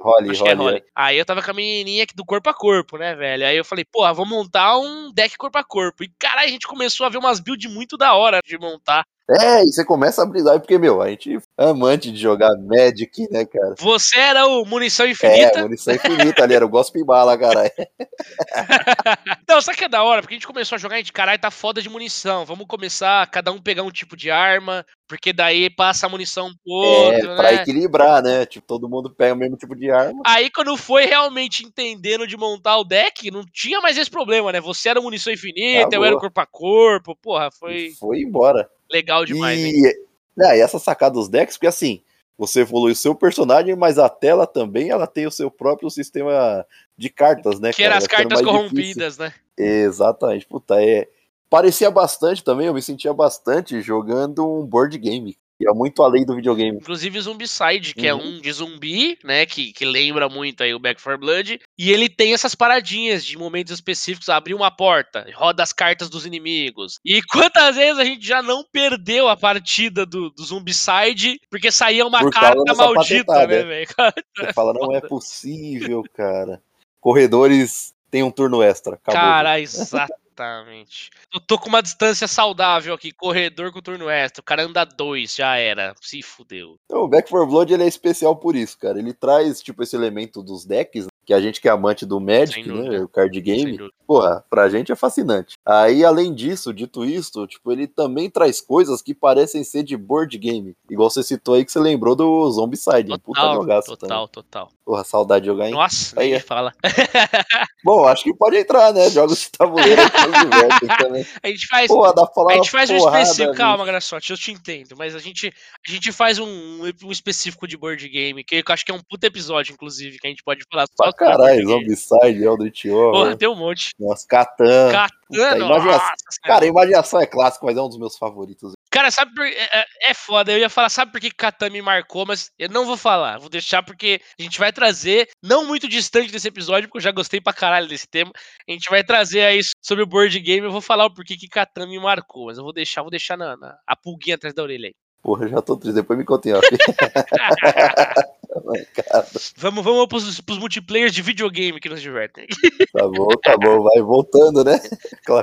Holly, Acho que é Holly, Holly. Aí eu tava com a menininha aqui do corpo a corpo, né, velho? Aí eu falei, porra, vou montar um deck corpo a corpo. E caralho, a gente começou a ver umas builds muito da hora de montar. É, e você começa a brisar, porque, meu, a gente é amante de jogar Magic, né, cara? Você era o Munição É, Infinita. munição infinita ali, era o Gospel Bala, caralho. Não, sabe que é da hora? Porque a gente começou a jogar e a gente, caralho, tá foda de munição. Vamos começar cada um pegar um tipo de arma, porque daí passa a munição pro É, outro, pra né? equilibrar, né? Tipo, todo mundo pega o mesmo tipo de arma. Aí quando foi realmente entendendo de montar o deck, não tinha mais esse problema, né? Você era munição infinita, eu Acabou. era o corpo a corpo. Porra, foi E foi embora. legal demais, hein? E, é, e essa sacada dos decks, porque assim, você evolui o seu personagem, mas a tela também ela tem o seu próprio sistema de cartas, né? Que eram as cartas mais difícil. corrompidas, né? Exatamente. Puta, é. Parecia bastante também, eu me sentia bastante jogando um board game. Que é muito além do videogame. Inclusive o Zombicide, que é Uhum. um de zumbi, né? Que, que lembra muito aí o Back 4 Blood. E ele tem essas paradinhas de momentos específicos. Abrir uma porta, roda as cartas dos inimigos. E quantas vezes a gente já não perdeu a partida do, do Zombicide porque saía uma Por carta maldita, patentada, né, é. velho? Você fala, não é possível, cara. Corredores tem um turno extra. Acabou, Cara, exatamente. Eu tô com uma distância saudável aqui, corredor com turno extra. O cara anda dois, já era. Se fudeu. Então, o Back 4 Blood ele é especial por isso, cara. Ele traz, tipo, esse elemento dos decks, que a gente que é amante do Magic, né, o card game, porra, pra gente é fascinante. Aí, além disso, dito isto, tipo, ele também traz coisas que parecem ser de board game. Igual você citou aí que você lembrou do Zombicide, total, puta jogaço Total, também. total. Porra, saudade de jogar, hein? Nossa, aí é. fala. Bom, acho que pode entrar, né? Jogos de tabuleiro também. A gente faz, Porra, dá pra falar a gente faz um específico, calma, Graçote, eu te entendo, mas a gente, a gente faz um, um específico de board game, que eu acho que é um puta episódio, inclusive, que a gente pode falar só caralho, Zombicide, Eldritch Horror. Porra, tem um monte. Nossa, Catan. Catan, Puta, imaginação, Cara, imaginação é clássico, mas é um dos meus favoritos. Cara, sabe por... é, é, é foda. Eu ia falar, sabe por que Catan me marcou, mas eu não vou falar. Vou deixar porque a gente vai trazer, não muito distante desse episódio, porque eu já gostei pra caralho desse tema. A gente vai trazer aí sobre o board game. Eu vou falar o porquê que Catan me marcou, mas eu vou deixar, vou deixar na, na a pulguinha atrás da orelha aí. Porra, já tô triste. Depois me contem, ó. vamos, vamos pros, pros multiplayers de videogame que nos divertem. Tá bom, tá bom. Vai voltando, né?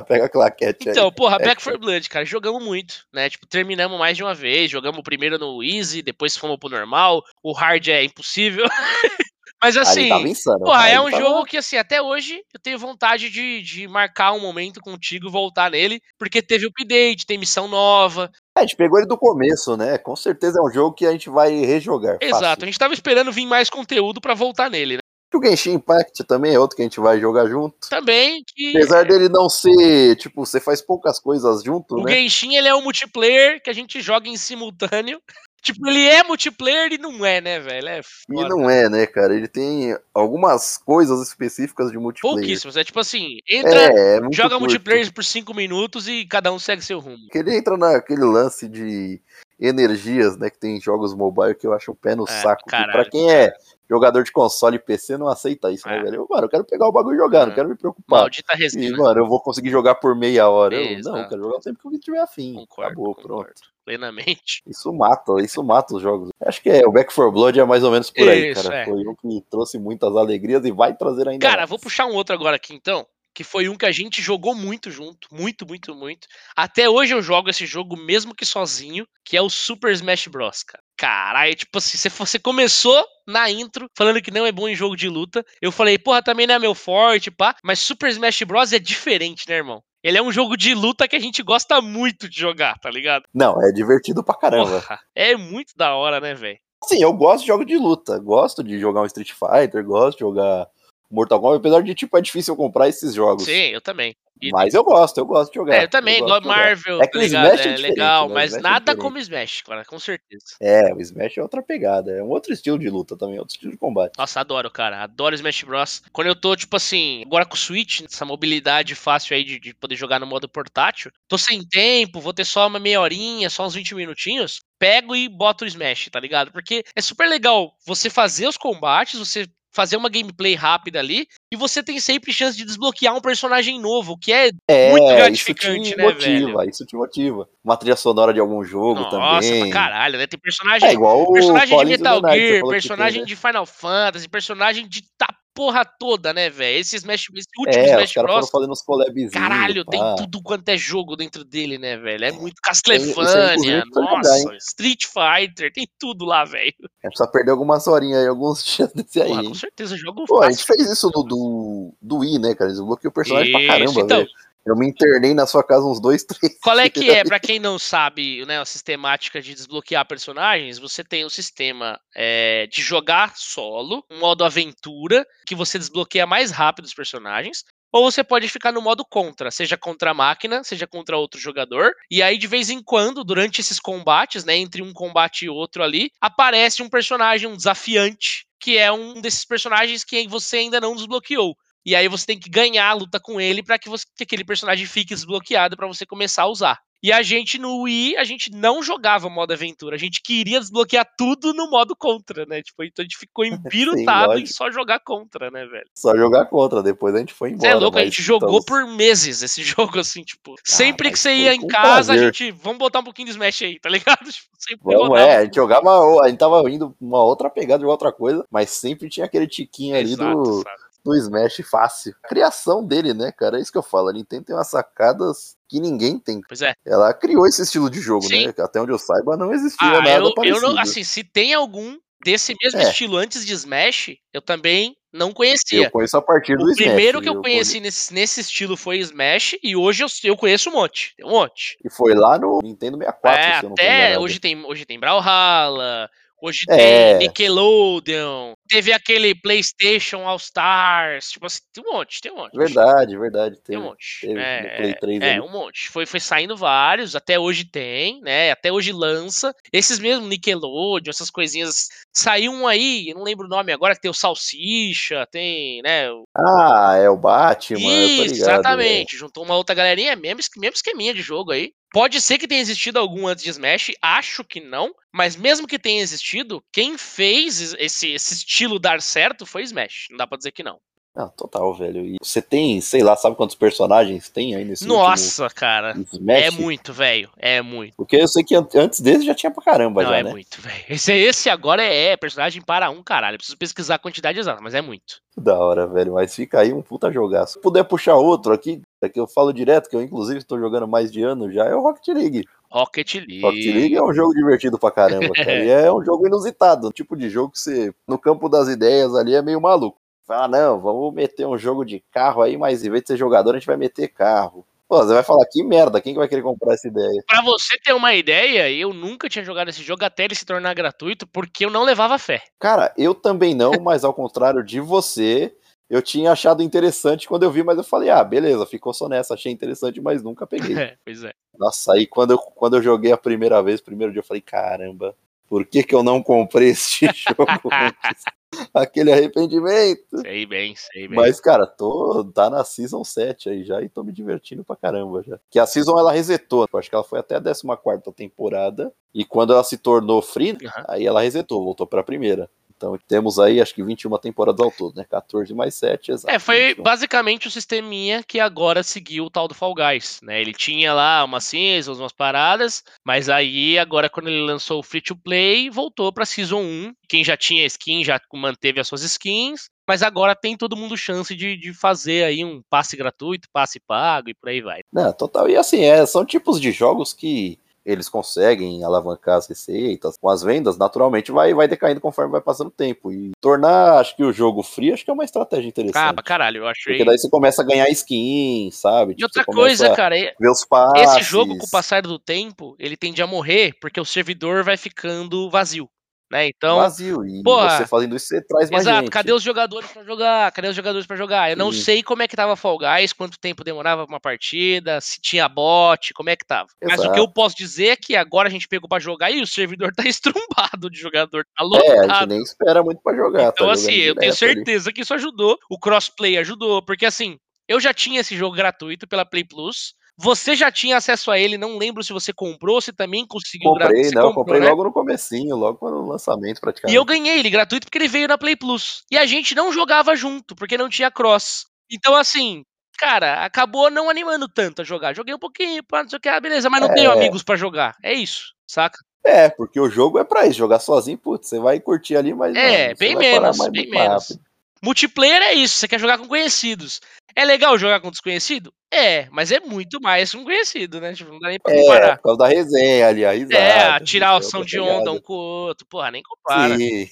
Pega a claquete Então, aí. porra, Back 4 Blood, cara, jogamos muito, né? Tipo, terminamos mais de uma vez. Jogamos primeiro no Easy, depois fomos pro normal. O hard é impossível. Mas assim, insano, porra, é um tava... jogo que, assim, até hoje eu tenho vontade de, de marcar um momento contigo e voltar nele, porque teve update, tem missão nova. A gente pegou ele do começo, né? Com certeza é um jogo que a gente vai rejogar. Exato, fácil. a gente tava esperando vir mais conteúdo para voltar nele, né? O Genshin Impact também é outro que a gente vai jogar junto. Também. Que... Apesar dele não ser, tipo, você faz poucas coisas junto, o né? O Genshin, ele é um multiplayer que a gente joga em simultâneo. Tipo, ele é multiplayer e não é, né, velho? É e não é, né, cara? Ele tem algumas coisas específicas de multiplayer. Pouquíssimas. É tipo assim, entra, é, é joga curto. multiplayer por 5 minutos e cada um segue seu rumo. Ele entra naquele lance de energias, né, que tem jogos mobile que eu acho um pé no é, saco. Caralho, pra quem é jogador de console e PC não aceita isso, né, é. né, velho? Mano, eu quero pegar o bagulho e jogar, não é. quero me preocupar. Maldita resina. E, mano, eu vou conseguir jogar por meia hora. Eu, não, eu quero jogar sempre que eu tiver afim. Concordo, Acabou, concordo. pronto plenamente. Isso mata, isso mata os jogos. Acho que é, o Back 4 Blood é mais ou menos por aí, isso, cara. É. Foi um que trouxe muitas alegrias e vai trazer ainda Cara, mais. vou puxar um outro agora aqui então, que foi um que a gente jogou muito junto, muito, muito, muito. Até hoje eu jogo esse jogo mesmo que sozinho, que é o Super Smash Bros, cara. Caralho, tipo assim, você começou na intro falando que não é bom em jogo de luta. Eu falei, porra, também não é meu forte, pá. Mas Super Smash Bros é diferente, né, irmão? Ele é um jogo de luta que a gente gosta muito de jogar, tá ligado? Não, é divertido pra caramba. Porra, é muito da hora, né, velho? Sim, eu gosto de jogo de luta. Gosto de jogar um Street Fighter, gosto de jogar Mortal Kombat, apesar de, tipo, é difícil comprar esses jogos. Sim, eu também. E... Mas eu gosto, eu gosto de jogar. É, eu também, eu gosto Marvel, é que tá o Smash é, é legal, né? mas é nada é como Smash, cara, com certeza. É, o Smash é outra pegada, é um outro estilo de luta também, outro estilo de combate. Nossa, adoro, cara, adoro Smash Bros. Quando eu tô, tipo assim, agora com o Switch, essa mobilidade fácil aí de, de poder jogar no modo portátil, tô sem tempo, vou ter só uma meia horinha, só uns 20 minutinhos, pego e boto o Smash, tá ligado? Porque é super legal você fazer os combates, você fazer uma gameplay rápida ali, e você tem sempre chance de desbloquear um personagem novo, que é, é muito gratificante, isso te né, motiva, velho? Isso te motiva. Uma trilha sonora de algum jogo Nossa, também. Nossa, pra caralho, né? Tem personagem, é igual personagem de Metal Gear, personagem né? de Final Fantasy, personagem de tá porra toda, né, velho? Esse Smash, esse último é, Smash os Bros. foram fazendo uns collabzinhos. Caralho, tem tudo quanto é jogo dentro dele, né, velho? É muito Castlevania, nossa, jogar, Street Fighter, tem tudo lá, velho. Gente só perdeu algumas horinhas aí, alguns dias desse aí. Porra, com certeza, jogo Pô, fácil. a gente fez isso do, do, do Wii, né, cara? Desbloqueou o personagem isso, pra caramba, então, velho. Eu me internei na sua casa uns dois, três. Qual é que é, para quem não sabe, né, a sistemática de desbloquear personagens? Você tem o um sistema é, de jogar solo, um modo aventura, que você desbloqueia mais rápido os personagens. Ou você pode ficar no modo contra, seja contra a máquina, seja contra outro jogador. E aí, de vez em quando, durante esses combates, né, entre um combate e outro ali, aparece um personagem, um desafiante, que é um desses personagens que você ainda não desbloqueou. E aí você tem que ganhar a luta com ele para que, que, aquele personagem fique desbloqueado para você começar a usar. E a gente no Wii, a gente não jogava modo aventura, a gente queria desbloquear tudo no modo contra, né? Tipo, então a gente ficou embirutado em só jogar contra, né, velho? Só jogar contra, depois a gente foi embora. é louco, a gente jogou estamos... por meses esse jogo, assim, tipo, ah, sempre que você ia em casa, prazer. a gente, vamos botar um pouquinho de Smash aí, tá ligado? Tipo, sempre vamos, é, a gente jogava, a gente tava indo uma outra pegada, de outra coisa, mas sempre tinha aquele tiquinho ali Exato, do... Sabe? No Smash fácil. A criação dele, né, cara? É isso que eu falo. A Nintendo tem umas sacadas que ninguém tem. Pois é. Ela criou esse estilo de jogo, Sim. né? Até onde eu saiba, não existia Ah, nada eu, eu parecido. não. Assim, se tem algum desse mesmo É. estilo antes de Smash, eu também não conhecia. eu conheço a partir do O Smash. primeiro que eu eu conheci nesse, nesse estilo foi Smash, e hoje eu, eu conheço um monte. Tem um monte. E foi lá no Nintendo 64, é, se eu não até hoje tem, hoje tem Brawlhalla, hoje É. tem Nickelodeon, teve aquele PlayStation All Stars, tipo assim, tem um monte, tem um monte. Verdade, verdade. Tem Teve, um monte. teve é, Play 3 é, ali. um monte. Foi, foi saindo vários, até hoje tem, né? Até hoje lança. Esses mesmo Nickelodeon, essas coisinhas. Saiu um aí, eu não lembro o nome agora, que tem o Salsicha, tem, né? o- Ah, é o Batman, Isso, ligado. é. exatamente. Juntou uma outra galerinha, mesmo, es- mesmo esqueminha de jogo aí. Pode ser que tenha existido algum antes de Smash, acho que não, mas mesmo que tenha existido, quem fez esse, esse estilo dar certo foi Smash. Não dá pra dizer que não. Não, total, velho. E você tem, sei lá, sabe quantos personagens tem aí nesse Nossa, cara. Smash? É muito, velho. É muito. Porque eu sei que an- antes desse já tinha pra caramba Não, já, é né? muito, velho. Esse, esse agora é personagem para um caralho. Eu preciso pesquisar a quantidade exata, mas é muito. Da hora, velho. Mas fica aí um puta jogaço. Se puder puxar outro aqui, é que eu falo direto, que eu inclusive estou jogando mais de ano já, é o Rocket League. Rocket League. Rocket League é um jogo divertido pra caramba, cara. e é um jogo inusitado. Um tipo de jogo que você, no campo das ideias ali, é meio maluco. Fala, não, vamos meter um jogo de carro aí, mas em vez de ser jogador, a gente vai meter carro. Pô, você vai falar, que merda, quem que vai querer comprar essa ideia? Pra você ter uma ideia, eu nunca tinha jogado esse jogo até ele se tornar gratuito, porque eu não levava fé. Cara, eu também não, mas ao contrário de você, eu tinha achado interessante quando eu vi, mas eu falei, ah, beleza, ficou só nessa, achei interessante, mas nunca peguei. É, pois é. Nossa, aí quando eu, quando eu joguei a primeira vez, primeiro dia, eu falei, caramba, por que que eu não comprei este jogo antes? Aquele arrependimento. Sei bem, sei bem. Mas, cara, tô, tá na Season 7 aí já e tô me divertindo pra caramba já. Que a Season, ela resetou, acho que ela foi até a 14ª temporada, e quando ela se tornou free, Aham. aí ela resetou, voltou pra primeira. Então temos aí, acho que 21 temporadas ao todo, né? 14 mais 7, exato. É, foi 21. basicamente o sisteminha que agora seguiu o tal do Fall Guys, né? Ele tinha lá umas seasons, umas paradas, mas aí agora quando ele lançou o Free to Play, voltou pra Season 1. Quem já tinha skin já manteve as suas skins, mas agora tem todo mundo chance de, de fazer aí um passe gratuito, passe pago e por aí vai. Não, total. E assim, é, são tipos de jogos que eles conseguem alavancar as receitas com as vendas, naturalmente vai, vai decaindo conforme vai passando o tempo. E tornar, acho que o jogo free, acho que é uma estratégia interessante. Ah, caralho, eu achei. Porque daí você começa a ganhar skin, sabe? E Tipo, outra coisa, cara, é- ver os passes. esse jogo, com o passar do tempo, ele tende a morrer porque o servidor vai ficando vazio, né? Então, vazio. E porra, você fazendo isso, você traz mais Exato, gente. cadê os jogadores pra jogar? Cadê os jogadores pra jogar? Eu não Sim. sei como é que tava Fall Guys, quanto tempo demorava pra uma partida, se tinha bot, como é que tava. Mas o Exato. que eu posso dizer é que agora a gente pegou pra jogar e o servidor tá estrumbado de jogador, tá É, a gente nem espera muito pra jogar. então, tá assim, eu tenho direto ali. certeza que isso ajudou. O crossplay ajudou, porque assim, eu já tinha esse jogo gratuito pela Play Plus. Você já tinha acesso a ele, não lembro se você comprou, se também conseguiu Comprei, gratuito. não, comprei logo no comecinho, logo no lançamento praticamente. E eu ganhei ele gratuito porque ele veio na Play Plus. E a gente não jogava junto, porque não tinha cross. Então, assim, cara, acabou não animando tanto a jogar. Joguei um pouquinho, pá, não sei o que, ah, beleza, mas não É. tenho amigos pra jogar. É isso, saca? É, porque o jogo é pra isso, jogar sozinho, putz, você vai curtir ali, mas É, não, bem menos, bem menos. rápido. Multiplayer é isso, você quer jogar com conhecidos. É legal jogar com desconhecido? É, mas é muito mais com conhecido, né? Tipo, não dá nem pra É, comparar. por causa da resenha ali, a risada. É, tirar o é som de onda um com o outro. Porra, nem compara. Sim,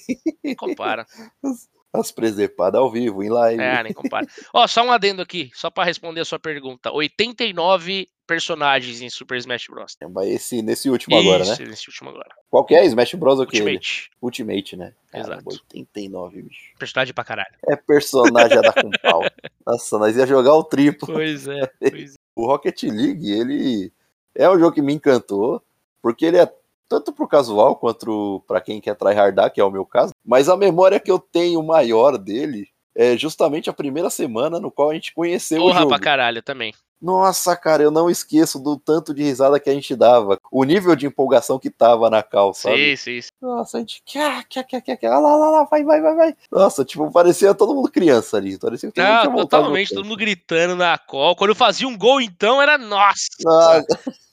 Nem compara. as presepadas ao vivo, em live. É, nem compara. Ó, só um adendo aqui, só pra responder a sua pergunta. 89 personagens em Super Smash Bros. Caramba, Esse, nesse último agora, né? Isso, nesse último agora. Qual que é? Smash Bros. que? Ultimate. Ultimate, né? Exato. Caramba, 89, bicho. Personagem pra caralho. É personagem a dar com pau. Nossa, nós ia jogar o triplo. Pois é, pois é. O Rocket League, ele é um jogo que me encantou, porque ele é tanto pro casual quanto pra quem quer tryhardar, que é o meu caso, mas a memória que eu tenho maior dele é justamente a primeira semana no qual a gente conheceu o Porra jogo. pra caralho também. Nossa, cara, eu não esqueço do tanto de risada que a gente dava, o nível de empolgação que tava na cal, sabe? Sim, sim, sim. Nossa, a gente. Cá, cá, cá, cá, cá, lá, lá, lá, vai, vai, vai, vai. Nossa, tipo, parecia todo mundo criança ali. Parecia que todo Não, totalmente, todo mundo gritando na call. Quando eu fazia um gol, então, era nossa. Nossa,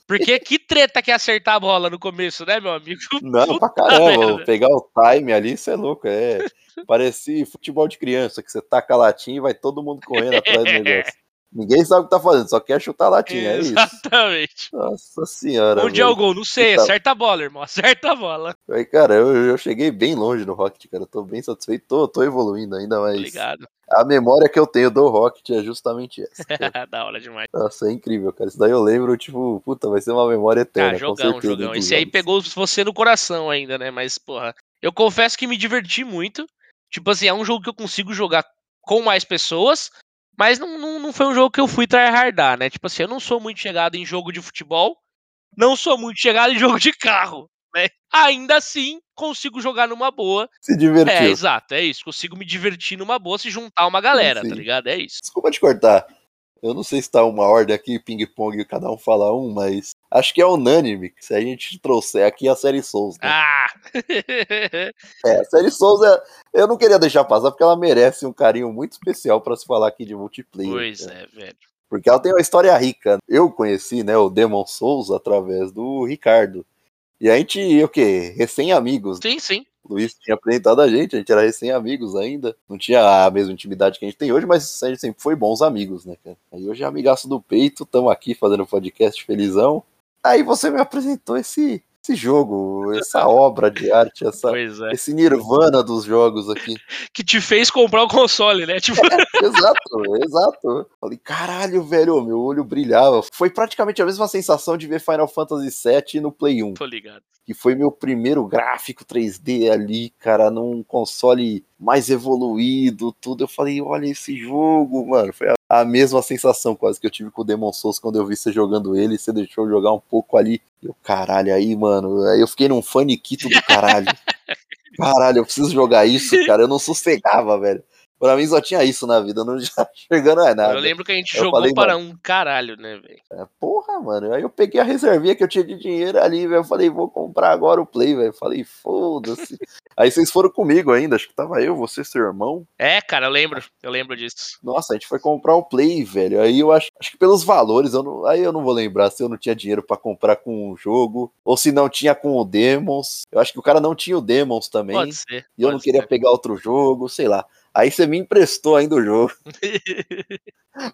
Porque que treta que é acertar a bola no começo, né, meu amigo? Não, pra caramba, pegar o time ali, isso é louco, é. Parecia futebol de criança, que você taca a latinha e vai todo mundo correndo atrás do negócio. Ninguém sabe o que tá fazendo, só quer chutar a latinha, é isso. Exatamente. Nossa senhora. Onde é o gol? Não sei, então... acerta a bola, irmão, acerta a bola. Aí, cara, eu, eu cheguei bem longe no Rocket, cara, tô bem satisfeito, tô, tô evoluindo ainda mais. Obrigado. A memória que eu tenho do Rocket é justamente essa. da hora demais. Nossa, é incrível, cara. Isso daí eu lembro, tipo, puta, vai ser uma memória eterna. Ah, jogão, com certeza, jogão. Esse aí pegou você no coração ainda, né? Mas, porra, eu confesso que me diverti muito. Tipo assim, é um jogo que eu consigo jogar com mais pessoas, mas não, não, não foi um jogo que eu fui tryhardar, né? Tipo assim, eu não sou muito chegado em jogo de futebol, não sou muito chegado em jogo de carro, né? Ainda assim, consigo jogar numa boa. Se divertir. É, exato, é isso. Consigo me divertir numa boa se juntar uma galera, Sim. tá ligado? É isso. Desculpa te cortar. Eu não sei se tá uma ordem aqui, ping-pong, cada um fala um, mas acho que é unânime se a gente trouxer aqui a série Souls. Né? Ah! é, a série Souls é, eu não queria deixar passar porque ela merece um carinho muito especial para se falar aqui de multiplayer. Pois né? é, velho. Porque ela tem uma história rica. Eu conheci, né, o Demon Souls através do Ricardo. E a gente, o quê? Recém-amigos. Sim, sim. Luiz tinha apresentado a gente, a gente era recém-amigos ainda. Não tinha a mesma intimidade que a gente tem hoje, mas a gente sempre foi bons amigos, né, cara? Aí hoje é amigaço do peito, estamos aqui fazendo podcast felizão. Aí você me apresentou esse esse jogo, essa obra de arte, essa, é. esse nirvana dos jogos aqui. Que te fez comprar o console, né? Tipo... É, exato, exato. Falei, caralho, velho, meu olho brilhava. Foi praticamente a mesma sensação de ver Final Fantasy VII no Play 1. Tô ligado. Que foi meu primeiro gráfico 3D ali, cara, num console mais evoluído, tudo. Eu falei, olha esse jogo, mano. Foi a a mesma sensação quase que eu tive com o Demon Souls quando eu vi você jogando ele, você deixou jogar um pouco ali. Eu, caralho, aí, mano, aí eu fiquei num faniquito do caralho. caralho, eu preciso jogar isso, cara. Eu não sossegava, velho. Pra mim só tinha isso na vida, não já chegando a nada. Eu lembro que a gente eu jogou falei, para mano, um caralho, né, velho? É, porra, mano. Aí eu peguei a reservinha que eu tinha de dinheiro ali, velho. Eu falei, vou comprar agora o Play, velho. Falei, foda-se. Aí vocês foram comigo ainda, acho que tava eu, você, seu irmão. É, cara, eu lembro, eu lembro disso. Nossa, a gente foi comprar o Play, velho. Aí eu acho, acho que pelos valores, eu não, aí eu não vou lembrar se eu não tinha dinheiro para comprar com o jogo, ou se não tinha com o Demons. Eu acho que o cara não tinha o Demons também. Pode ser. E eu não queria pegar outro jogo, sei lá. Aí você me emprestou ainda o jogo.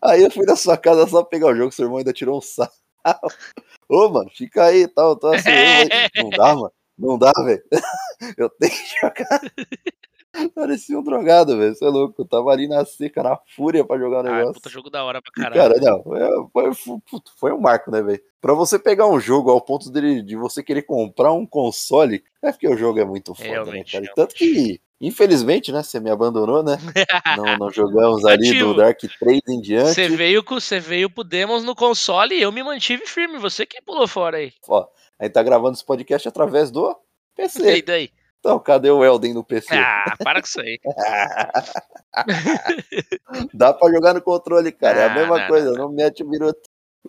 aí eu fui na sua casa só pegar o jogo, seu irmão ainda tirou um sarro. Ô, mano, fica aí e tal. Tô assim, não dá, mano. Não dá, velho. Eu tenho que jogar. Parecia um drogado, velho. Você é louco. Eu tava ali na seca, na fúria pra jogar o negócio. Ah, puta jogo da hora pra caralho. Cara, não. Foi, foi, foi, um marco, né, velho? Pra você pegar um jogo ao ponto de, de você querer comprar um console, é porque o jogo é muito foda, realmente, né, cara? Tanto que Infelizmente, né? Você me abandonou, né? não, não jogamos ali do Dark 3 em diante. Você veio, você veio pro Demons no console e eu me mantive firme. Você que pulou fora aí. Ó, a gente tá gravando esse podcast através do PC. E daí? Então, cadê o Elden no PC? Ah, para com isso aí. Dá pra jogar no controle, cara. é a mesma não, coisa, não, mete o.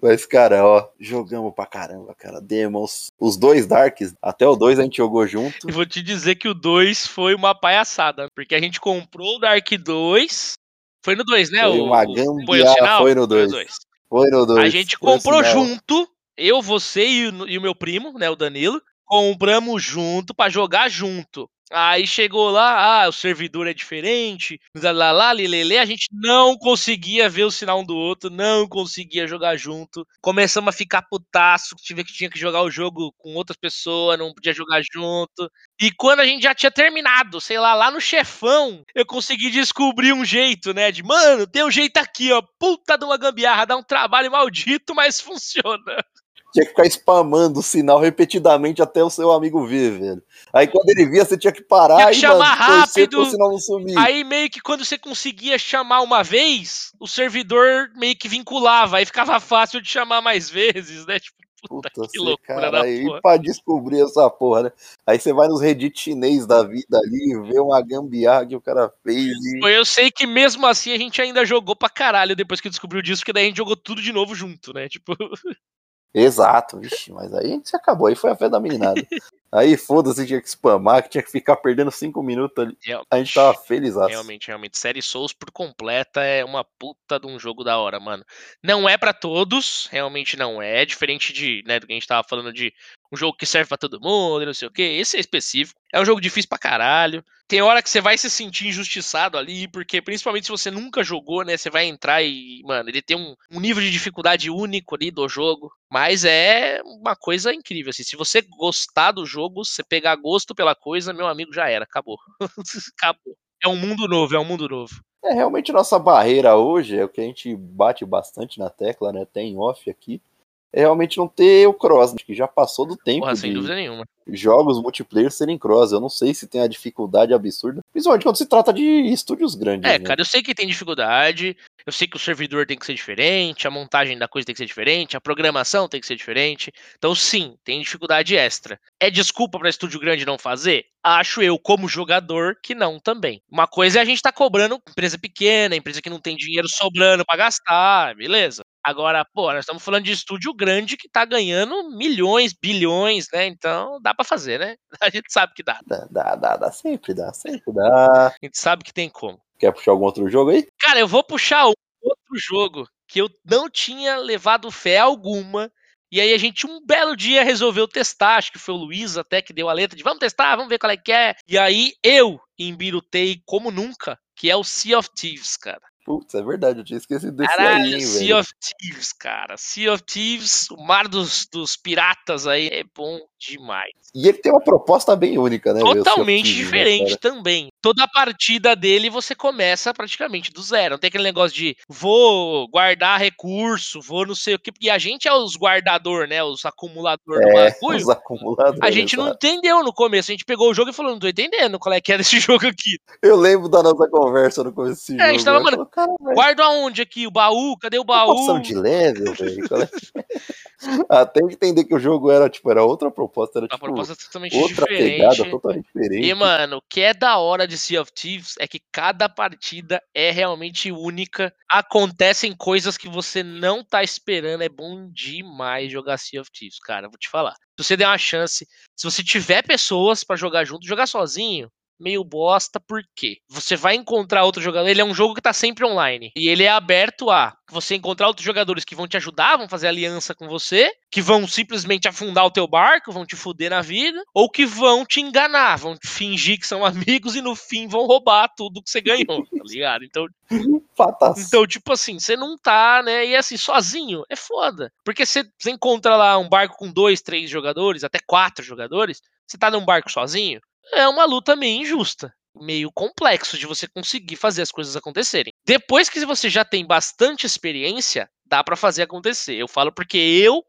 Mas, cara, ó, jogamos pra caramba, cara. Demons. Os dois Darks, até o 2 a gente jogou junto. E vou te dizer que o 2 foi uma palhaçada, porque a gente comprou o Dark 2. Foi no 2, né? Foi uma gambiarra, foi no 2. Foi no 2. A gente comprou junto, eu, você e o, e o meu primo, né, o Danilo. Compramos junto para jogar junto. Aí chegou lá, ah, o servidor é diferente, lá, lá, lelele, a gente não conseguia ver o sinal um do outro, não conseguia jogar junto. Começamos a ficar putaço, tive que tinha que jogar o jogo com outras pessoas, não podia jogar junto. E quando a gente já tinha terminado, sei lá, lá no chefão, eu consegui descobrir um jeito, né, de, mano, tem um jeito aqui, ó, puta de uma gambiarra, dá um trabalho maldito, mas funciona tinha que ficar spamando o sinal repetidamente até o seu amigo ver, velho. Aí quando ele via, você tinha que parar tinha que e chamar mano, rápido. O sinal não sumir. Aí meio que quando você conseguia chamar uma vez, o servidor meio que vinculava, aí ficava fácil de chamar mais vezes, né? Tipo, puta, puta que loucura cara, da aí porra. pra descobrir essa porra, né? Aí você vai nos Reddit chinês da vida ali, vê uma gambiarra que o cara fez. E... Eu sei que mesmo assim a gente ainda jogou pra caralho depois que descobriu disso, porque daí a gente jogou tudo de novo junto, né? Tipo. Exato, vixe, mas aí se acabou, aí foi a fé da meninada. Aí foda-se, tinha que spamar, que tinha que ficar perdendo 5 minutos ali. A gente tava feliz. Realmente, realmente. Série Souls por completa é uma puta de um jogo da hora, mano. Não é pra todos, realmente não é. Diferente de, né, do que a gente tava falando de um jogo que serve pra todo mundo e não sei o que. Esse é específico. É um jogo difícil pra caralho. Tem hora que você vai se sentir injustiçado ali, porque principalmente se você nunca jogou, né, você vai entrar e, mano, ele tem um, um nível de dificuldade único ali do jogo. Mas é uma coisa incrível, assim. Se você gostar do jogo, você pegar gosto pela coisa, meu amigo, já era. Acabou. Acabou. É um mundo novo, é um mundo novo. É realmente nossa barreira hoje, é o que a gente bate bastante na tecla, né? Tem off aqui. É realmente não ter o cross, né, que já passou do tempo Porra, sem dúvida nenhuma. jogos multiplayer serem cross. Eu não sei se tem a dificuldade absurda, principalmente quando se trata de estúdios grandes. É, né? cara, eu sei que tem dificuldade, eu sei que o servidor tem que ser diferente, a montagem da coisa tem que ser diferente, a programação tem que ser diferente. Então, sim, tem dificuldade extra. É desculpa pra estúdio grande não fazer? Acho eu, como jogador, que não também. Uma coisa é a gente tá cobrando empresa pequena, empresa que não tem dinheiro sobrando pra gastar, beleza. Agora, pô, nós estamos falando de estúdio grande que tá ganhando milhões, bilhões, né? Então dá pra fazer, né? A gente sabe que dá. Dá, dá, dá, dá, sempre dá, sempre dá. A gente sabe que tem como. Quer puxar algum outro jogo aí? Cara, eu vou puxar outro jogo que eu não tinha levado fé alguma. E aí a gente um belo dia resolveu testar, acho que foi o Luiz até que deu a letra de vamos testar, vamos ver qual é que é. E aí eu embirutei como nunca, que é o Sea of Thieves, cara. Putz, é verdade, eu tinha esquecido desse aí, Caralho, Sea velho. of Thieves, cara. Sea of Thieves, o mar dos, dos piratas aí é bom demais. E ele tem uma proposta bem única, né? Totalmente né, diferente também. Toda a partida dele você começa praticamente do zero. Não tem aquele negócio de vou guardar recurso, vou não sei o que. Porque a gente é os guardador, né? Os acumulador do É, bagulho. os acumuladores. A gente não entendeu no começo. A gente pegou o jogo e falou: não tô entendendo qual é que é desse jogo aqui. Eu lembro da nossa conversa no começo desse É, a jogo. gente tava, eu mano, Guardo aonde aqui? O baú? Cadê o baú? de level, velho. qual é? Até entender que o jogo era, tipo, era outra proposta, era Uma tipo, proposta totalmente outra diferente. pegada, totalmente diferente. E, mano, o que é da hora de Sea of Thieves é que cada partida é realmente única. Acontecem coisas que você não tá esperando. É bom demais jogar Sea of Thieves, cara. Vou te falar. Se você der uma chance, se você tiver pessoas pra jogar junto, jogar sozinho. Meio bosta, por quê? Você vai encontrar outro jogador. Ele é um jogo que tá sempre online. E ele é aberto a você encontrar outros jogadores que vão te ajudar, vão fazer aliança com você, que vão simplesmente afundar o teu barco, vão te fuder na vida, ou que vão te enganar, vão fingir que são amigos e no fim vão roubar tudo que você ganhou, tá ligado? Então, então tipo assim, você não tá, né? E assim, sozinho é foda. Porque você, você encontra lá um barco com dois, três jogadores, até quatro jogadores, você tá num barco sozinho, é uma luta meio injusta. Meio complexo de você conseguir fazer as coisas acontecerem. Depois que você já tem bastante experiência, dá pra fazer acontecer. Eu falo porque eu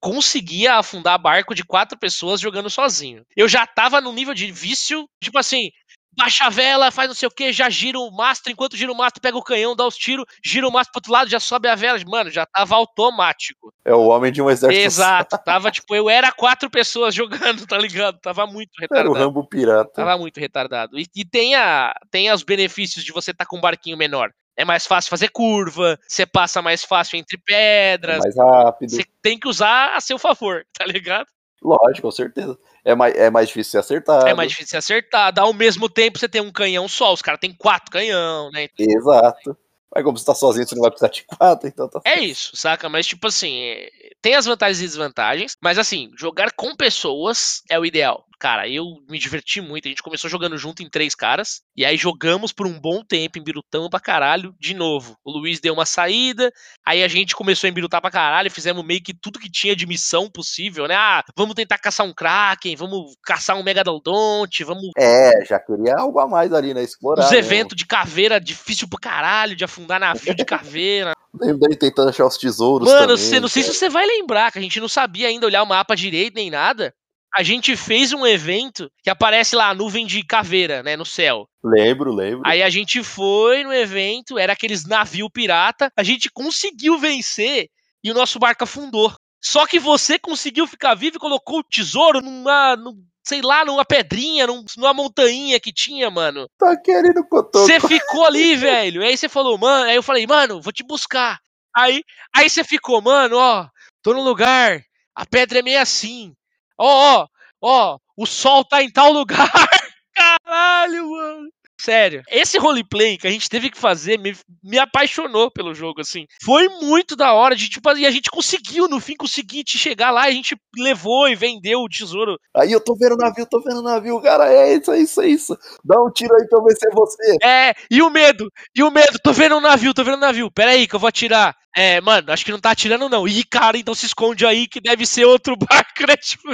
conseguia afundar barco de quatro pessoas jogando sozinho. Eu já tava no nível de vício, tipo assim, baixa a vela, faz não sei o que, já gira o mastro, enquanto gira o mastro, pega o canhão, dá os tiros, gira o mastro pro outro lado, já sobe a vela. Mano, já tava automático. É o homem de um exército. Exato. Tava, tipo, eu era quatro pessoas jogando, tá ligado? Tava muito Era o retardado. Rambo Pirata. Tava muito retardado. E, e tem, a, tem os benefícios de você estar com um barquinho menor. É mais fácil fazer curva, você passa mais fácil entre pedras. mais rápido. Você tem que usar a seu favor, tá ligado? Lógico, com certeza. É mais, é mais difícil ser acertado. É mais difícil ser acertado. Ao mesmo tempo, você tem um canhão só. Os caras têm quatro canhão, né? Exato. Mas como você tá sozinho, você não vai precisar de quatro, então tá É isso, saca? Mas, tipo assim, é- tem as vantagens e desvantagens. Mas, assim, jogar com pessoas é o ideal. Cara, eu me diverti muito. A gente começou jogando junto em três caras. E aí jogamos por um bom tempo, embirutamos pra caralho, de novo. O Luiz deu uma saída. Aí a gente começou a embirutar pra caralho. Fizemos meio que tudo que tinha de missão possível, né? Ah, vamos tentar caçar um Kraken, vamos caçar um Megalodonte, vamos É, já queria algo a mais ali, né? Explorar. Os eventos de caveira difícil pro caralho, de afundar navio de caveira. Lembro dele tentando achar os tesouros. Mano, também, você, não sei se você vai lembrar, que a gente não sabia ainda olhar o mapa direito nem nada. A gente fez um evento que aparece lá a nuvem de caveira, né, no céu. Lembro, lembro. Aí a gente foi no evento, era aqueles navio pirata, a gente conseguiu vencer e o nosso barco afundou. Só que você conseguiu ficar vivo e colocou o tesouro numa, num- sei lá, numa pedrinha, num- numa montanha que tinha, mano. Tá querendo cotoco. Você ficou ali, velho. Aí você falou, mano. Aí eu falei, mano, vou te buscar. Aí, aí você ficou, mano, ó, tô no lugar. A pedra é meio assim. Ó, ó, ó, o sol tá em tal lugar. Caralho, mano. Sério, esse roleplay que a gente teve que fazer me, me apaixonou pelo jogo, assim. Foi muito da hora de, tipo, e a gente conseguiu, no fim, conseguir te chegar lá, a gente levou e vendeu o tesouro. Aí eu tô vendo o navio, tô vendo o navio, cara, é isso, é isso, é isso. Dá um tiro aí pra eu ver se é você. É, e o medo, e o medo, tô vendo um navio, tô vendo um navio, pera aí que eu vou atirar. É, mano, acho que não tá atirando não. Ih, cara, então se esconde aí que deve ser outro barco, né? Tipo...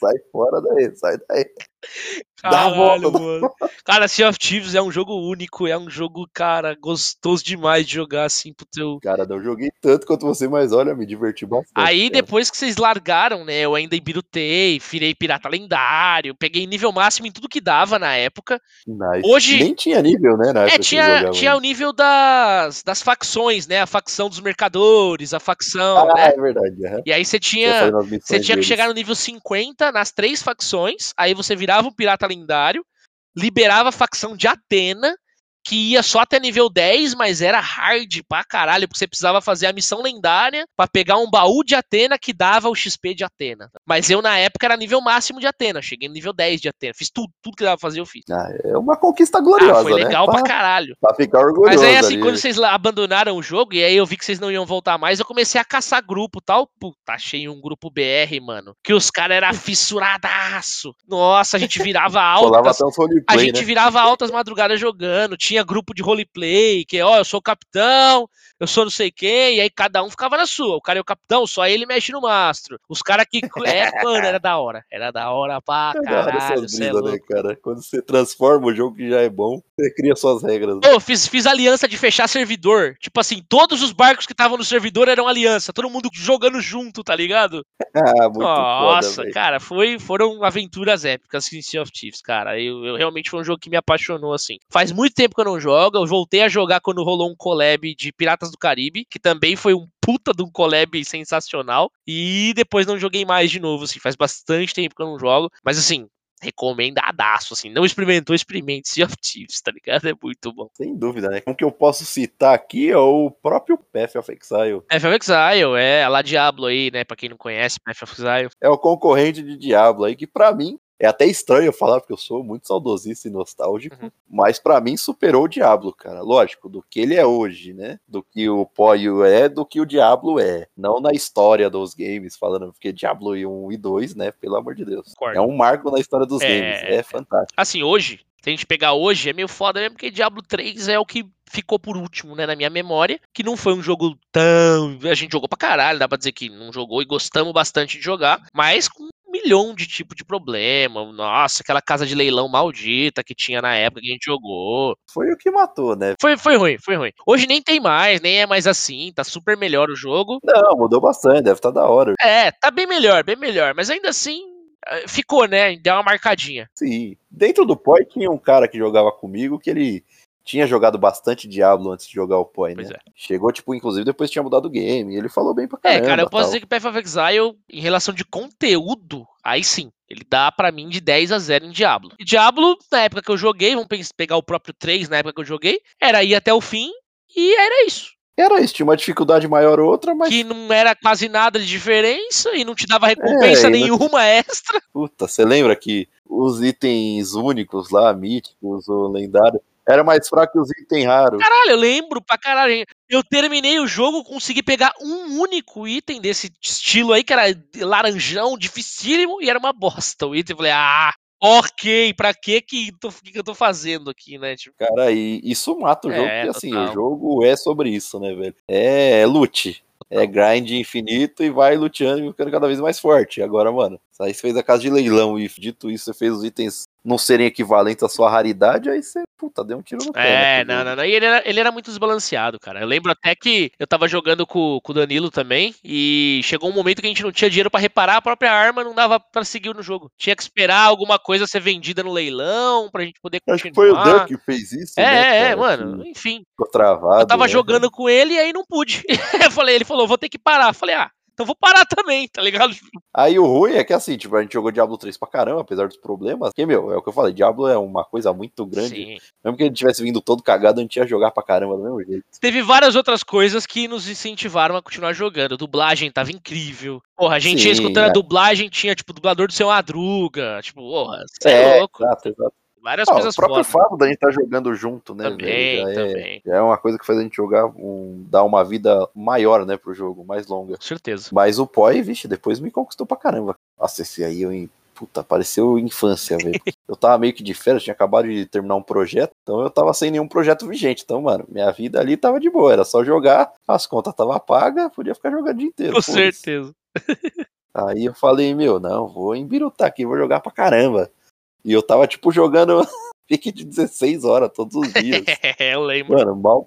Sai fora daí, sai daí. Caralho, mano. Cara, Sea of Thieves é um jogo único, é um jogo, cara, gostoso demais de jogar assim pro teu. Cara, não joguei tanto quanto você, mas olha, me diverti bastante. Aí cara. depois que vocês largaram, né, eu ainda embirutei, virei pirata lendário, peguei nível máximo em tudo que dava na época. Nice. Hoje. Nem tinha nível, né? Na é, tinha, tinha o nível das, das facções, né? A facção dos mercadores, a facção. Ah, né? é verdade. Uhum. E aí você tinha. Você tinha que chegar no nível 50 nas três facções, aí você virava um pirata lendário, liberava a facção de Atena, que ia só até nível 10, mas era hard pra caralho, porque você precisava fazer a missão lendária para pegar um baú de Atena que dava o XP de Atena. Mas eu, na época, era nível máximo de Atena, cheguei no nível 10 de Atena, fiz tudo, tudo que dava pra fazer, eu fiz. Ah, é uma conquista gloriosa, ah, foi legal né? pra caralho. Pra ficar orgulhoso Mas aí, assim, ali. quando vocês abandonaram o jogo, e aí eu vi que vocês não iam voltar mais, eu comecei a caçar grupo e tal. Puta, achei um grupo BR, mano, que os caras eram fissuradaço. Nossa, a gente virava altas... a gente né? virava altas madrugadas jogando, tinha grupo de roleplay, que, ó, eu sou o capitão, eu sou não sei quem, e aí cada um ficava na sua. O cara é o capitão, só ele mexe no mastro. Os caras que. É, mano, era da hora. Era da hora pra É da hora caralho. essas cê é né, cara? Quando você transforma o jogo que já é bom, você cria suas regras. Pô, fiz, fiz aliança de fechar servidor. Tipo assim, todos os barcos que estavam no servidor eram aliança. Todo mundo jogando junto, tá ligado? Ah, muito Nossa, foda, cara, foi, foram aventuras épicas em Sea of Thieves, cara. Eu, eu realmente foi um jogo que me apaixonou, assim. Faz muito tempo que eu não jogo. Eu voltei a jogar quando rolou um collab de Piratas do Caribe, que também foi um puta de um collab sensacional. E depois não joguei mais de novo, assim. Faz bastante tempo que eu não jogo. Mas assim. Recomendadaço, assim. Não experimentou, experimente Sea of Thieves, tá ligado? É muito bom. Sem dúvida, né? Um que eu posso citar aqui é o próprio Path of Exile. Path of Exile, é, a La Diablo aí, né? Pra quem não conhece, Path of Exile. É o concorrente de Diablo aí, que pra mim é até estranho eu falar, porque eu sou muito saudosista e nostálgico, Uhum. mas pra mim superou o Diablo, cara. Lógico, do que ele é hoje, né? Do que o Poio é, do que o Diablo é. Não na história dos games, falando, porque Diablo 1 e 2, né? Pelo amor de Deus. Concordo. É um marco na história dos É, games. É fantástico. Assim, hoje, se a gente pegar hoje, é meio foda mesmo, porque Diablo 3 é o que ficou por último, né, na minha memória, que não foi um jogo tão... A gente jogou pra caralho, dá pra dizer que não jogou e gostamos bastante de jogar, mas com milhão de tipo de problema, nossa, aquela casa de leilão maldita que tinha na época que a gente jogou. Foi o que matou, né? Foi, foi ruim, foi ruim. Hoje nem tem mais, nem é mais assim, tá super melhor o jogo. Não, mudou bastante, deve estar da hora. É, tá bem melhor, bem melhor, mas ainda assim, eh, ficou, né, deu uma marcadinha. Sim. Dentro do POI tinha um cara que jogava comigo que ele tinha jogado bastante Diablo antes de jogar o POI, né? É. Chegou, tipo, inclusive depois tinha mudado o game. Ele falou bem pra É, caramba. cara, eu posso tal. dizer que Path of Exile, em relação de conteúdo, aí sim, ele dá pra mim de 10 a 0 em Diablo. E Diablo, na época que eu joguei, vamos pegar o próprio 3 na época que eu joguei, era ir até o fim e era isso. Era isso, tinha uma dificuldade maior ou outra, mas. Que não era quase nada de diferença e não te dava recompensa É, e não- nenhuma extra. Puta, você lembra que os itens únicos lá, míticos ou lendários, era mais fraco que os itens raros. Caralho, eu lembro pra caralho. Eu terminei o jogo, consegui pegar um único item desse estilo aí, que era laranjão, dificílimo, e era uma bosta o item. Eu falei, ah, ok, pra que que, tô, que que eu tô fazendo aqui, né? Tipo, Cara, e isso mata o jogo, É, porque assim, total. o jogo é sobre isso, né, velho? É, é loot. É grind infinito e vai luteando e ficando cada vez mais forte. Agora, mano, aí você fez a casa de leilão e dito isso, você fez os itens não serem equivalentes à sua raridade, aí você, puta, deu um tiro no pé. É, né, não, não, não. E ele era, ele era muito desbalanceado, cara. Eu lembro até que eu tava jogando com, com o Danilo também, e chegou um momento que a gente não tinha dinheiro pra reparar a própria arma, não dava pra seguir no jogo. Tinha que esperar alguma coisa ser vendida no leilão pra gente poder continuar. Acho que foi o Dan que fez isso, É, né, é, é, mano, que enfim. Ficou travado. Eu tava né? jogando com ele e aí não pude. eu falei, ele falou, vou ter que parar. Eu falei, ah, Então vou parar também, tá ligado? Aí o ruim é que assim, tipo, a gente jogou Diablo 3 pra caramba, apesar dos problemas. Porque, meu, é o que eu falei, Diablo é uma coisa muito grande. Sim. Mesmo que ele tivesse vindo todo cagado, a gente ia jogar pra caramba do mesmo jeito. Teve várias outras coisas que nos incentivaram a continuar jogando. A dublagem tava incrível. Porra, a gente Sim, ia escutando é. a dublagem, tinha, tipo, dublador do seu Madruga. Tipo, porra, você é, é louco. Exato, exato. Várias ah, coisas O próprio fato da gente estar tá jogando junto, né? Também, já, também. É, é uma coisa que faz a gente jogar, um, dar uma vida maior, né, pro jogo, mais longa. Com certeza. Mas o Poi, vixe, depois me conquistou pra caramba. Nossa, esse aí eu puta, pareceu infância, velho. eu tava meio que de férias, tinha acabado de terminar um projeto, então eu tava sem nenhum projeto vigente. Então, mano, minha vida ali tava de boa, era só jogar, as contas tava pagas, podia ficar jogando o dia inteiro. Com certeza. Aí eu falei, meu, não, vou embirutar aqui, vou jogar pra caramba. E eu tava, tipo, jogando pique de 16 horas todos os dias. é, eu lembro. Mano, mal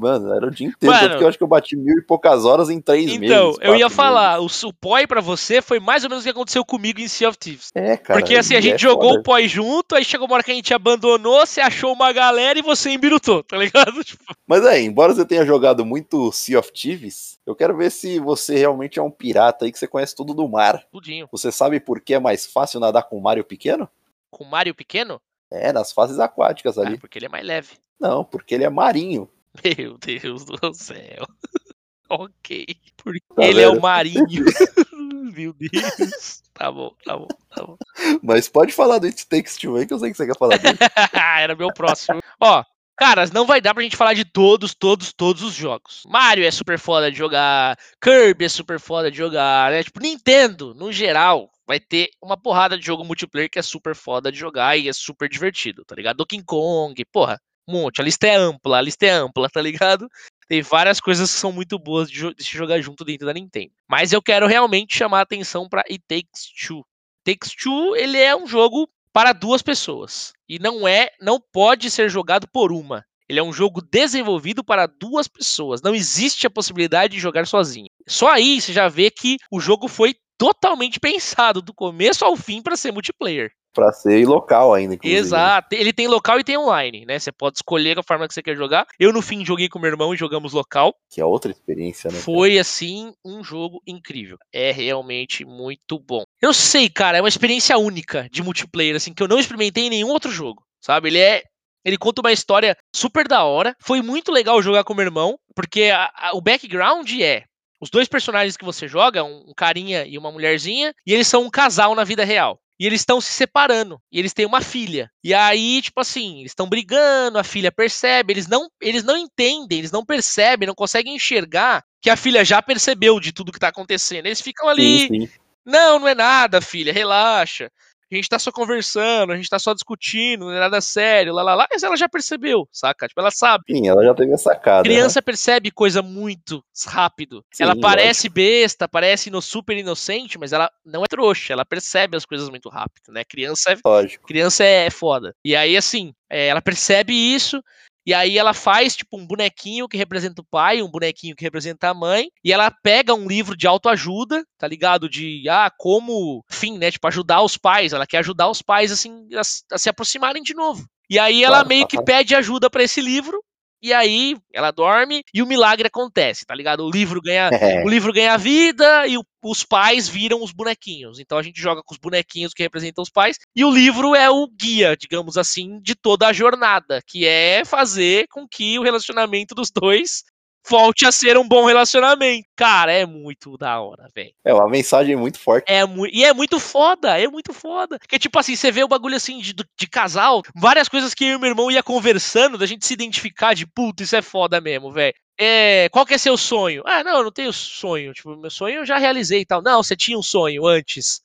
mano, era o dia inteiro. Mano, porque eu acho que eu bati mil e poucas horas em três então, meses. Então, eu ia falar, meses. o, o POI pra você foi mais ou menos o que aconteceu comigo em Sea of Thieves. É, cara. Porque assim, a gente é jogou foda. o POI junto, aí chegou uma hora que a gente abandonou, você achou uma galera e você embirutou, tá ligado? Tipo... Mas é, embora você tenha jogado muito Sea of Thieves, eu quero ver se você realmente é um pirata aí que você conhece tudo do mar. Tudinho. Você sabe por que é mais fácil nadar com o Mario pequeno? Com o Mario pequeno? É, nas fases aquáticas ali. Ah, porque ele é mais leve. Não, porque ele é marinho. Meu Deus do céu. ok. Porque tá ele é o marinho. Meu Deus. Tá bom, tá bom, tá bom. Mas pode falar do It Takes Two aí, que eu sei que você quer falar dele. Era meu próximo. Ó, Cara, não vai dar pra gente falar de todos, todos, todos os jogos. Mario é super foda de jogar, Kirby é super foda de jogar, né? Tipo, Nintendo, no geral, vai ter uma porrada de jogo multiplayer que é super foda de jogar e é super divertido, tá ligado? Donkey Kong, porra, um monte. A lista é ampla, a lista é ampla, tá ligado? Tem várias coisas que são muito boas de, se jogar junto dentro da Nintendo. Mas eu quero realmente chamar a atenção pra It Takes Two. Takes Two, ele é um jogo para duas pessoas. E não é, não pode ser jogado por uma. Ele é um jogo desenvolvido para duas pessoas. Não existe a possibilidade de jogar sozinho. Só aí você já vê que o jogo foi totalmente pensado do começo ao fim para ser multiplayer. Para ser local ainda, inclusive. Exato. Ele tem local e tem online, né? Você pode escolher a forma que você quer jogar. Eu, no fim, joguei com meu irmão e jogamos local. Que é outra experiência, né? Foi, cara? assim, um jogo incrível. É realmente muito bom. Eu sei, cara, é uma experiência única de multiplayer, assim, que eu não experimentei em nenhum outro jogo. Sabe? Ele é ele conta uma história super da hora. Foi muito legal jogar com meu irmão, porque a, a, o background é os dois personagens que você joga, um, carinha e uma mulherzinha, e eles são um casal na vida real. E eles estão se separando. E eles têm uma filha. E aí, tipo assim, eles estão brigando, a filha percebe, eles não, eles não entendem, eles não percebem, não conseguem enxergar que a filha já percebeu de tudo que tá acontecendo. Eles ficam ali. Sim, sim. Não, não é nada, filha, relaxa a gente tá só conversando, a gente tá só discutindo, não é nada sério, lá, lá, lá, mas ela já percebeu, saca? Tipo, ela sabe. Sim, ela já teve a sacada. Criança né? percebe coisa muito rápido. Sim, ela parece besta, parece no super inocente, mas ela não é trouxa, ela percebe as coisas muito rápido, né? Criança é, lógico. criança é foda. E aí, assim, é, ela percebe isso, e aí ela faz, tipo, um bonequinho que representa o pai, um bonequinho que representa a mãe, e ela pega um livro de autoajuda, tá ligado? De, ah, como, enfim, né, tipo, ajudar os pais. Ela quer ajudar os pais, assim, a, a se aproximarem de novo. E aí ela meio que pede ajuda para esse livro, e aí ela dorme e o milagre acontece, tá ligado? O livro ganha, é. o livro ganha vida e o, os pais viram os bonequinhos. Então a gente joga com os bonequinhos que representam os pais e o livro é o guia, digamos assim, de toda a jornada, que é fazer com que o relacionamento dos dois volte a ser um bom relacionamento. Cara, é muito da hora, velho. É uma mensagem muito forte. É mu e é muito foda, é muito foda. Porque, tipo assim, você vê o bagulho assim de, de casal, várias coisas que eu e meu irmão ia conversando, da gente se identificar de puta, isso é foda mesmo, velho. É, qual que é seu sonho? Ah, não, eu não tenho sonho. Tipo, meu sonho eu já realizei e tal. Não, você tinha um sonho antes.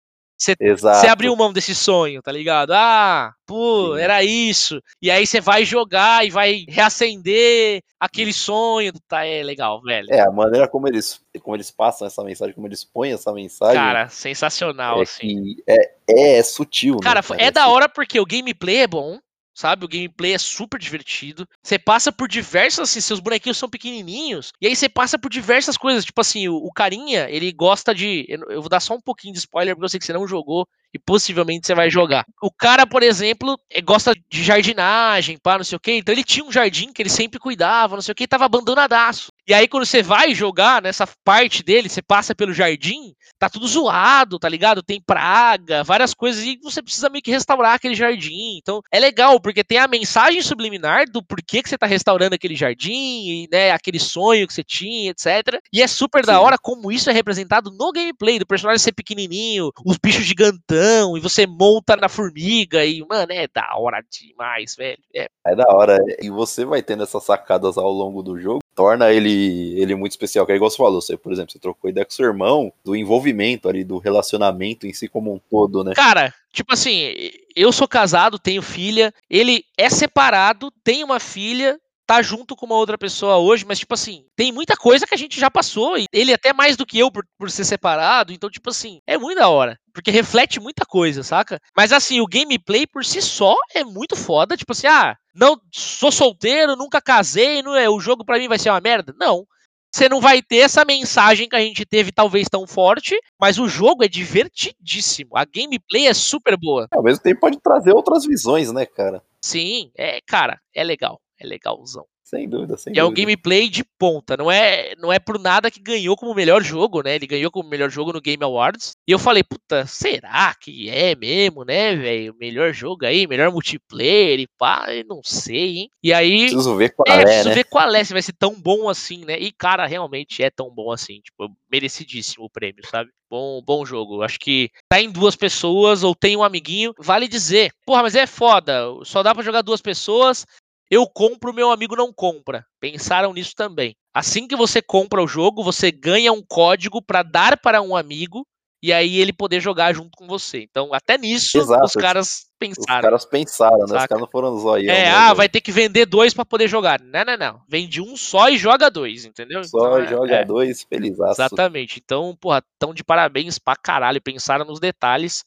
Você abriu mão desse sonho, tá ligado? Ah, pô, Sim. era isso. E aí você vai jogar e vai reacender aquele sonho. Tá, é legal, velho. É, a maneira como eles, como eles passam essa mensagem, como eles põem essa mensagem. Cara, sensacional, é assim. É, é, é, sutil, cara, né? Cara, é da hora porque o gameplay é bom. Sabe? O gameplay é super divertido. Você passa por diversas, assim, seus bonequinhos são pequenininhos, e aí você passa por diversas coisas. Tipo assim, o, o carinha, ele gosta de. Eu, eu vou dar só um pouquinho de spoiler, porque eu sei que você não jogou e possivelmente você vai jogar. O cara, por exemplo, eh, gosta de jardinagem, pá, não sei o quê. Então ele tinha um jardim que ele sempre cuidava, não sei o quê, e tava abandonadaço. E aí, quando você vai jogar nessa parte dele, você passa pelo jardim, tá tudo zoado, tá ligado? Tem praga, várias coisas, e você precisa meio que restaurar aquele jardim. Então, é legal, porque tem a mensagem subliminar do porquê que você tá restaurando aquele jardim, e, né, aquele sonho que você tinha, etc. E é super Sim. da hora como isso é representado no gameplay, do personagem ser pequenininho, os bichos gigantão, e você monta na formiga, e, mano, é da hora demais, velho. É, é da hora. E você vai tendo essas sacadas ao longo do jogo, torna ele, ele muito especial. Que é igual você falou, você, por exemplo, você trocou ideia com seu irmão do envolvimento ali, do relacionamento em si como um todo, né? Cara, tipo assim, eu sou casado, tenho filha, ele é separado, tem uma filha, tá junto com uma outra pessoa hoje, mas, tipo assim, tem muita coisa que a gente já passou, e ele até mais do que eu por, por ser separado, então, tipo assim, é muito da hora. Porque reflete muita coisa, saca? Mas assim, o gameplay por si só é muito foda. Tipo assim, ah, não sou solteiro, nunca casei, não é, o jogo para mim vai ser uma merda. Não. Você não vai ter essa mensagem que a gente teve, talvez tão forte, mas o jogo é divertidíssimo. A gameplay é super boa. Ao mesmo tempo pode trazer outras visões, né, cara? Sim, é, cara, é legal. É legalzão. Sem dúvida, sem e dúvida. é um gameplay de ponta. Não é, não é por nada que ganhou como melhor jogo, né? Ele ganhou como melhor jogo no Game Awards. E eu falei, puta, será que é mesmo, né, velho? Melhor jogo aí, melhor multiplayer e pá, não sei, hein? E aí. Preciso ver qual é. é preciso né? ver qual é, se vai ser tão bom assim, né? E, cara, realmente é tão bom assim. Tipo, merecidíssimo o prêmio, sabe? Bom, bom jogo. Acho que tá em duas pessoas ou tem um amiguinho, vale dizer. Porra, mas é foda. Só dá para jogar duas pessoas. Eu compro, meu amigo não compra. Pensaram nisso também. Assim que você compra o jogo, você ganha um código para dar para um amigo e aí ele poder jogar junto com você. Então, até nisso, Exato. os caras pensaram. Os caras pensaram, né? Saca? Os caras não foram zóio. É, ah, vai ter que vender dois para poder jogar. Não, não, não. Vende um só e joga dois, entendeu? Só então, joga é, dois, feliz. Exatamente. Então, porra, tão de parabéns pra caralho. Pensaram nos detalhes.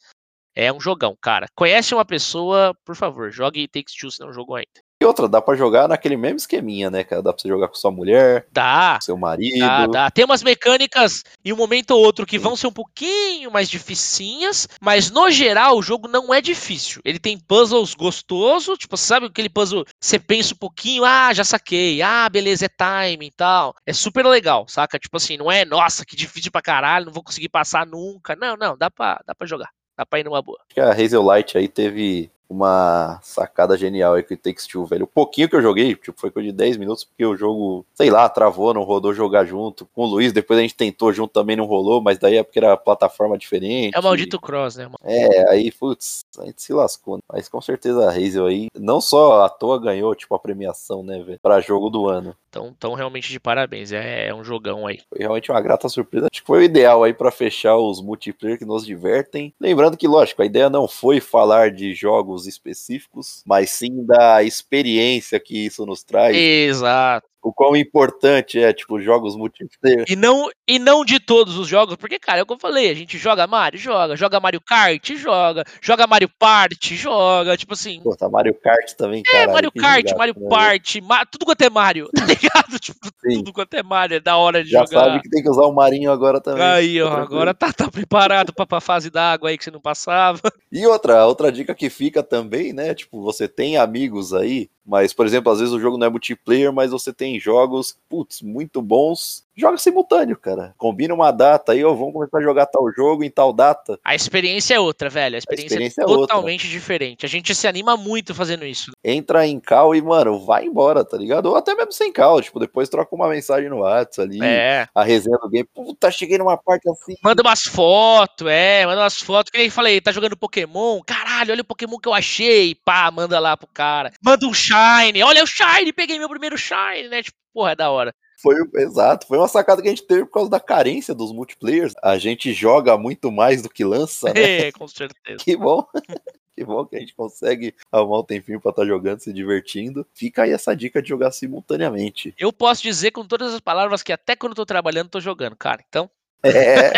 É um jogão, cara. Conhece uma pessoa, por favor, jogue Takes Two se não jogou ainda. Outra, dá pra jogar naquele mesmo esqueminha, né, cara? Dá pra você jogar com sua mulher, dá, com seu marido. Dá, dá. Tem umas mecânicas em um momento ou outro que vão ser um pouquinho mais dificinhas, mas no geral o jogo não é difícil. Ele tem puzzles gostosos, tipo, sabe aquele puzzle, você pensa um pouquinho, ah, já saquei, ah, beleza, é time e tal. É super legal, saca? Tipo assim, não é, nossa, que difícil pra caralho, não vou conseguir passar nunca. Não, não, dá pra, dá pra jogar. Dá pra ir numa boa. Acho que a Hazel Light aí teve uma sacada genial aí que o Takes Two, velho. O pouquinho que eu joguei, tipo, foi coisa de 10 minutos, porque o jogo, sei lá, travou, não rodou jogar junto com o Luiz. Depois a gente tentou junto também, não rolou, mas daí é porque era plataforma diferente. É o maldito cross, né, mano? É, aí, putz, a gente se lascou. Né? Mas com certeza a Hazel aí, não só à toa ganhou, tipo, a premiação, né, velho, pra jogo do ano. Então, então realmente de parabéns, é, é um jogão aí. Foi realmente uma grata surpresa. Acho que foi o ideal aí para fechar os multiplayer que nos divertem. Lembrando que, lógico, a ideia não foi falar de jogos específicos mas sim da experiência que isso nos traz. Exato o quão importante é, tipo, jogos multiplayer. E não, e não de todos os jogos, porque, cara, é o que eu falei, a gente joga Mario, joga, joga Mario Kart, joga, joga Mario Party, joga, tipo assim. Pô, tá Mario Kart também, cara. É, Mario Kart, jogar, Mario né? Party, Ma tudo quanto é Mario, tá ligado? Tipo, Sim. tudo quanto é Mario, é da hora de Já jogar. Já sabe que tem que usar o Marinho agora também. Aí, ó, agora tá, tá preparado pra, pra fase d'água aí que você não passava. E outra, outra dica que fica também, né, tipo, você tem amigos aí mas, por exemplo, às vezes o jogo não é multiplayer, mas você tem jogos, putz, muito bons joga simultâneo, cara. Combina uma data aí, ó, vamos começar a jogar tal jogo em tal data. A experiência é outra, velho. A experiência, a experiência é, é totalmente outra. diferente. A gente se anima muito fazendo isso. Entra em call e, mano, vai embora, tá ligado? Ou até mesmo sem call, tipo, depois troca uma mensagem no WhatsApp ali. É. A resenha do game. Puta, cheguei numa parte assim. Manda umas fotos, é, manda umas fotos. Que nem falei, tá jogando Pokémon? Caralho, olha o Pokémon que eu achei. Pá, manda lá pro cara. Manda um Shine. Olha o Shine, peguei meu primeiro Shine, né? Tipo, porra, é da hora. Foi, exato, foi uma sacada que a gente teve por causa da carência dos multiplayers. A gente joga muito mais do que lança, né? É, com certeza. Que bom. Que bom que a gente consegue arrumar um tempinho pra estar tá jogando, se divertindo. Fica aí essa dica de jogar simultaneamente. Eu posso dizer com todas as palavras que até quando eu tô trabalhando, tô jogando, cara. Então, É.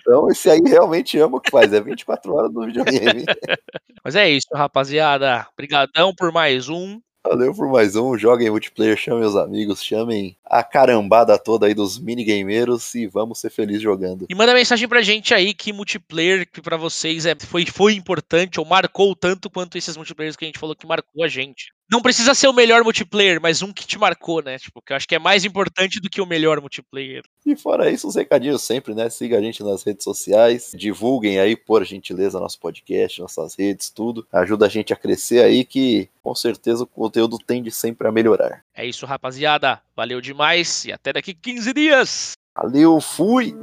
Então esse aí realmente ama o que faz, é 24 horas no videogame. Mas é isso, rapaziada. Obrigadão por mais um. Valeu por mais um. Joguem multiplayer, chamem os amigos, chamem a carambada toda aí dos minigameiros e vamos ser felizes jogando. E manda mensagem pra gente aí que multiplayer que pra vocês é, foi, foi importante ou marcou tanto quanto esses multiplayers que a gente falou que marcou a gente. Não precisa ser o melhor multiplayer, mas um que te marcou, né? Tipo, que eu acho que é mais importante do que o melhor multiplayer. E fora isso, os recadinhos sempre, né? Siga a gente nas redes sociais, divulguem aí, por gentileza, nosso podcast, nossas redes, tudo. Ajuda a gente a crescer aí, que com certeza o conteúdo tende sempre a melhorar. É isso, rapaziada. Valeu demais e até daqui 15 dias. Valeu, fui!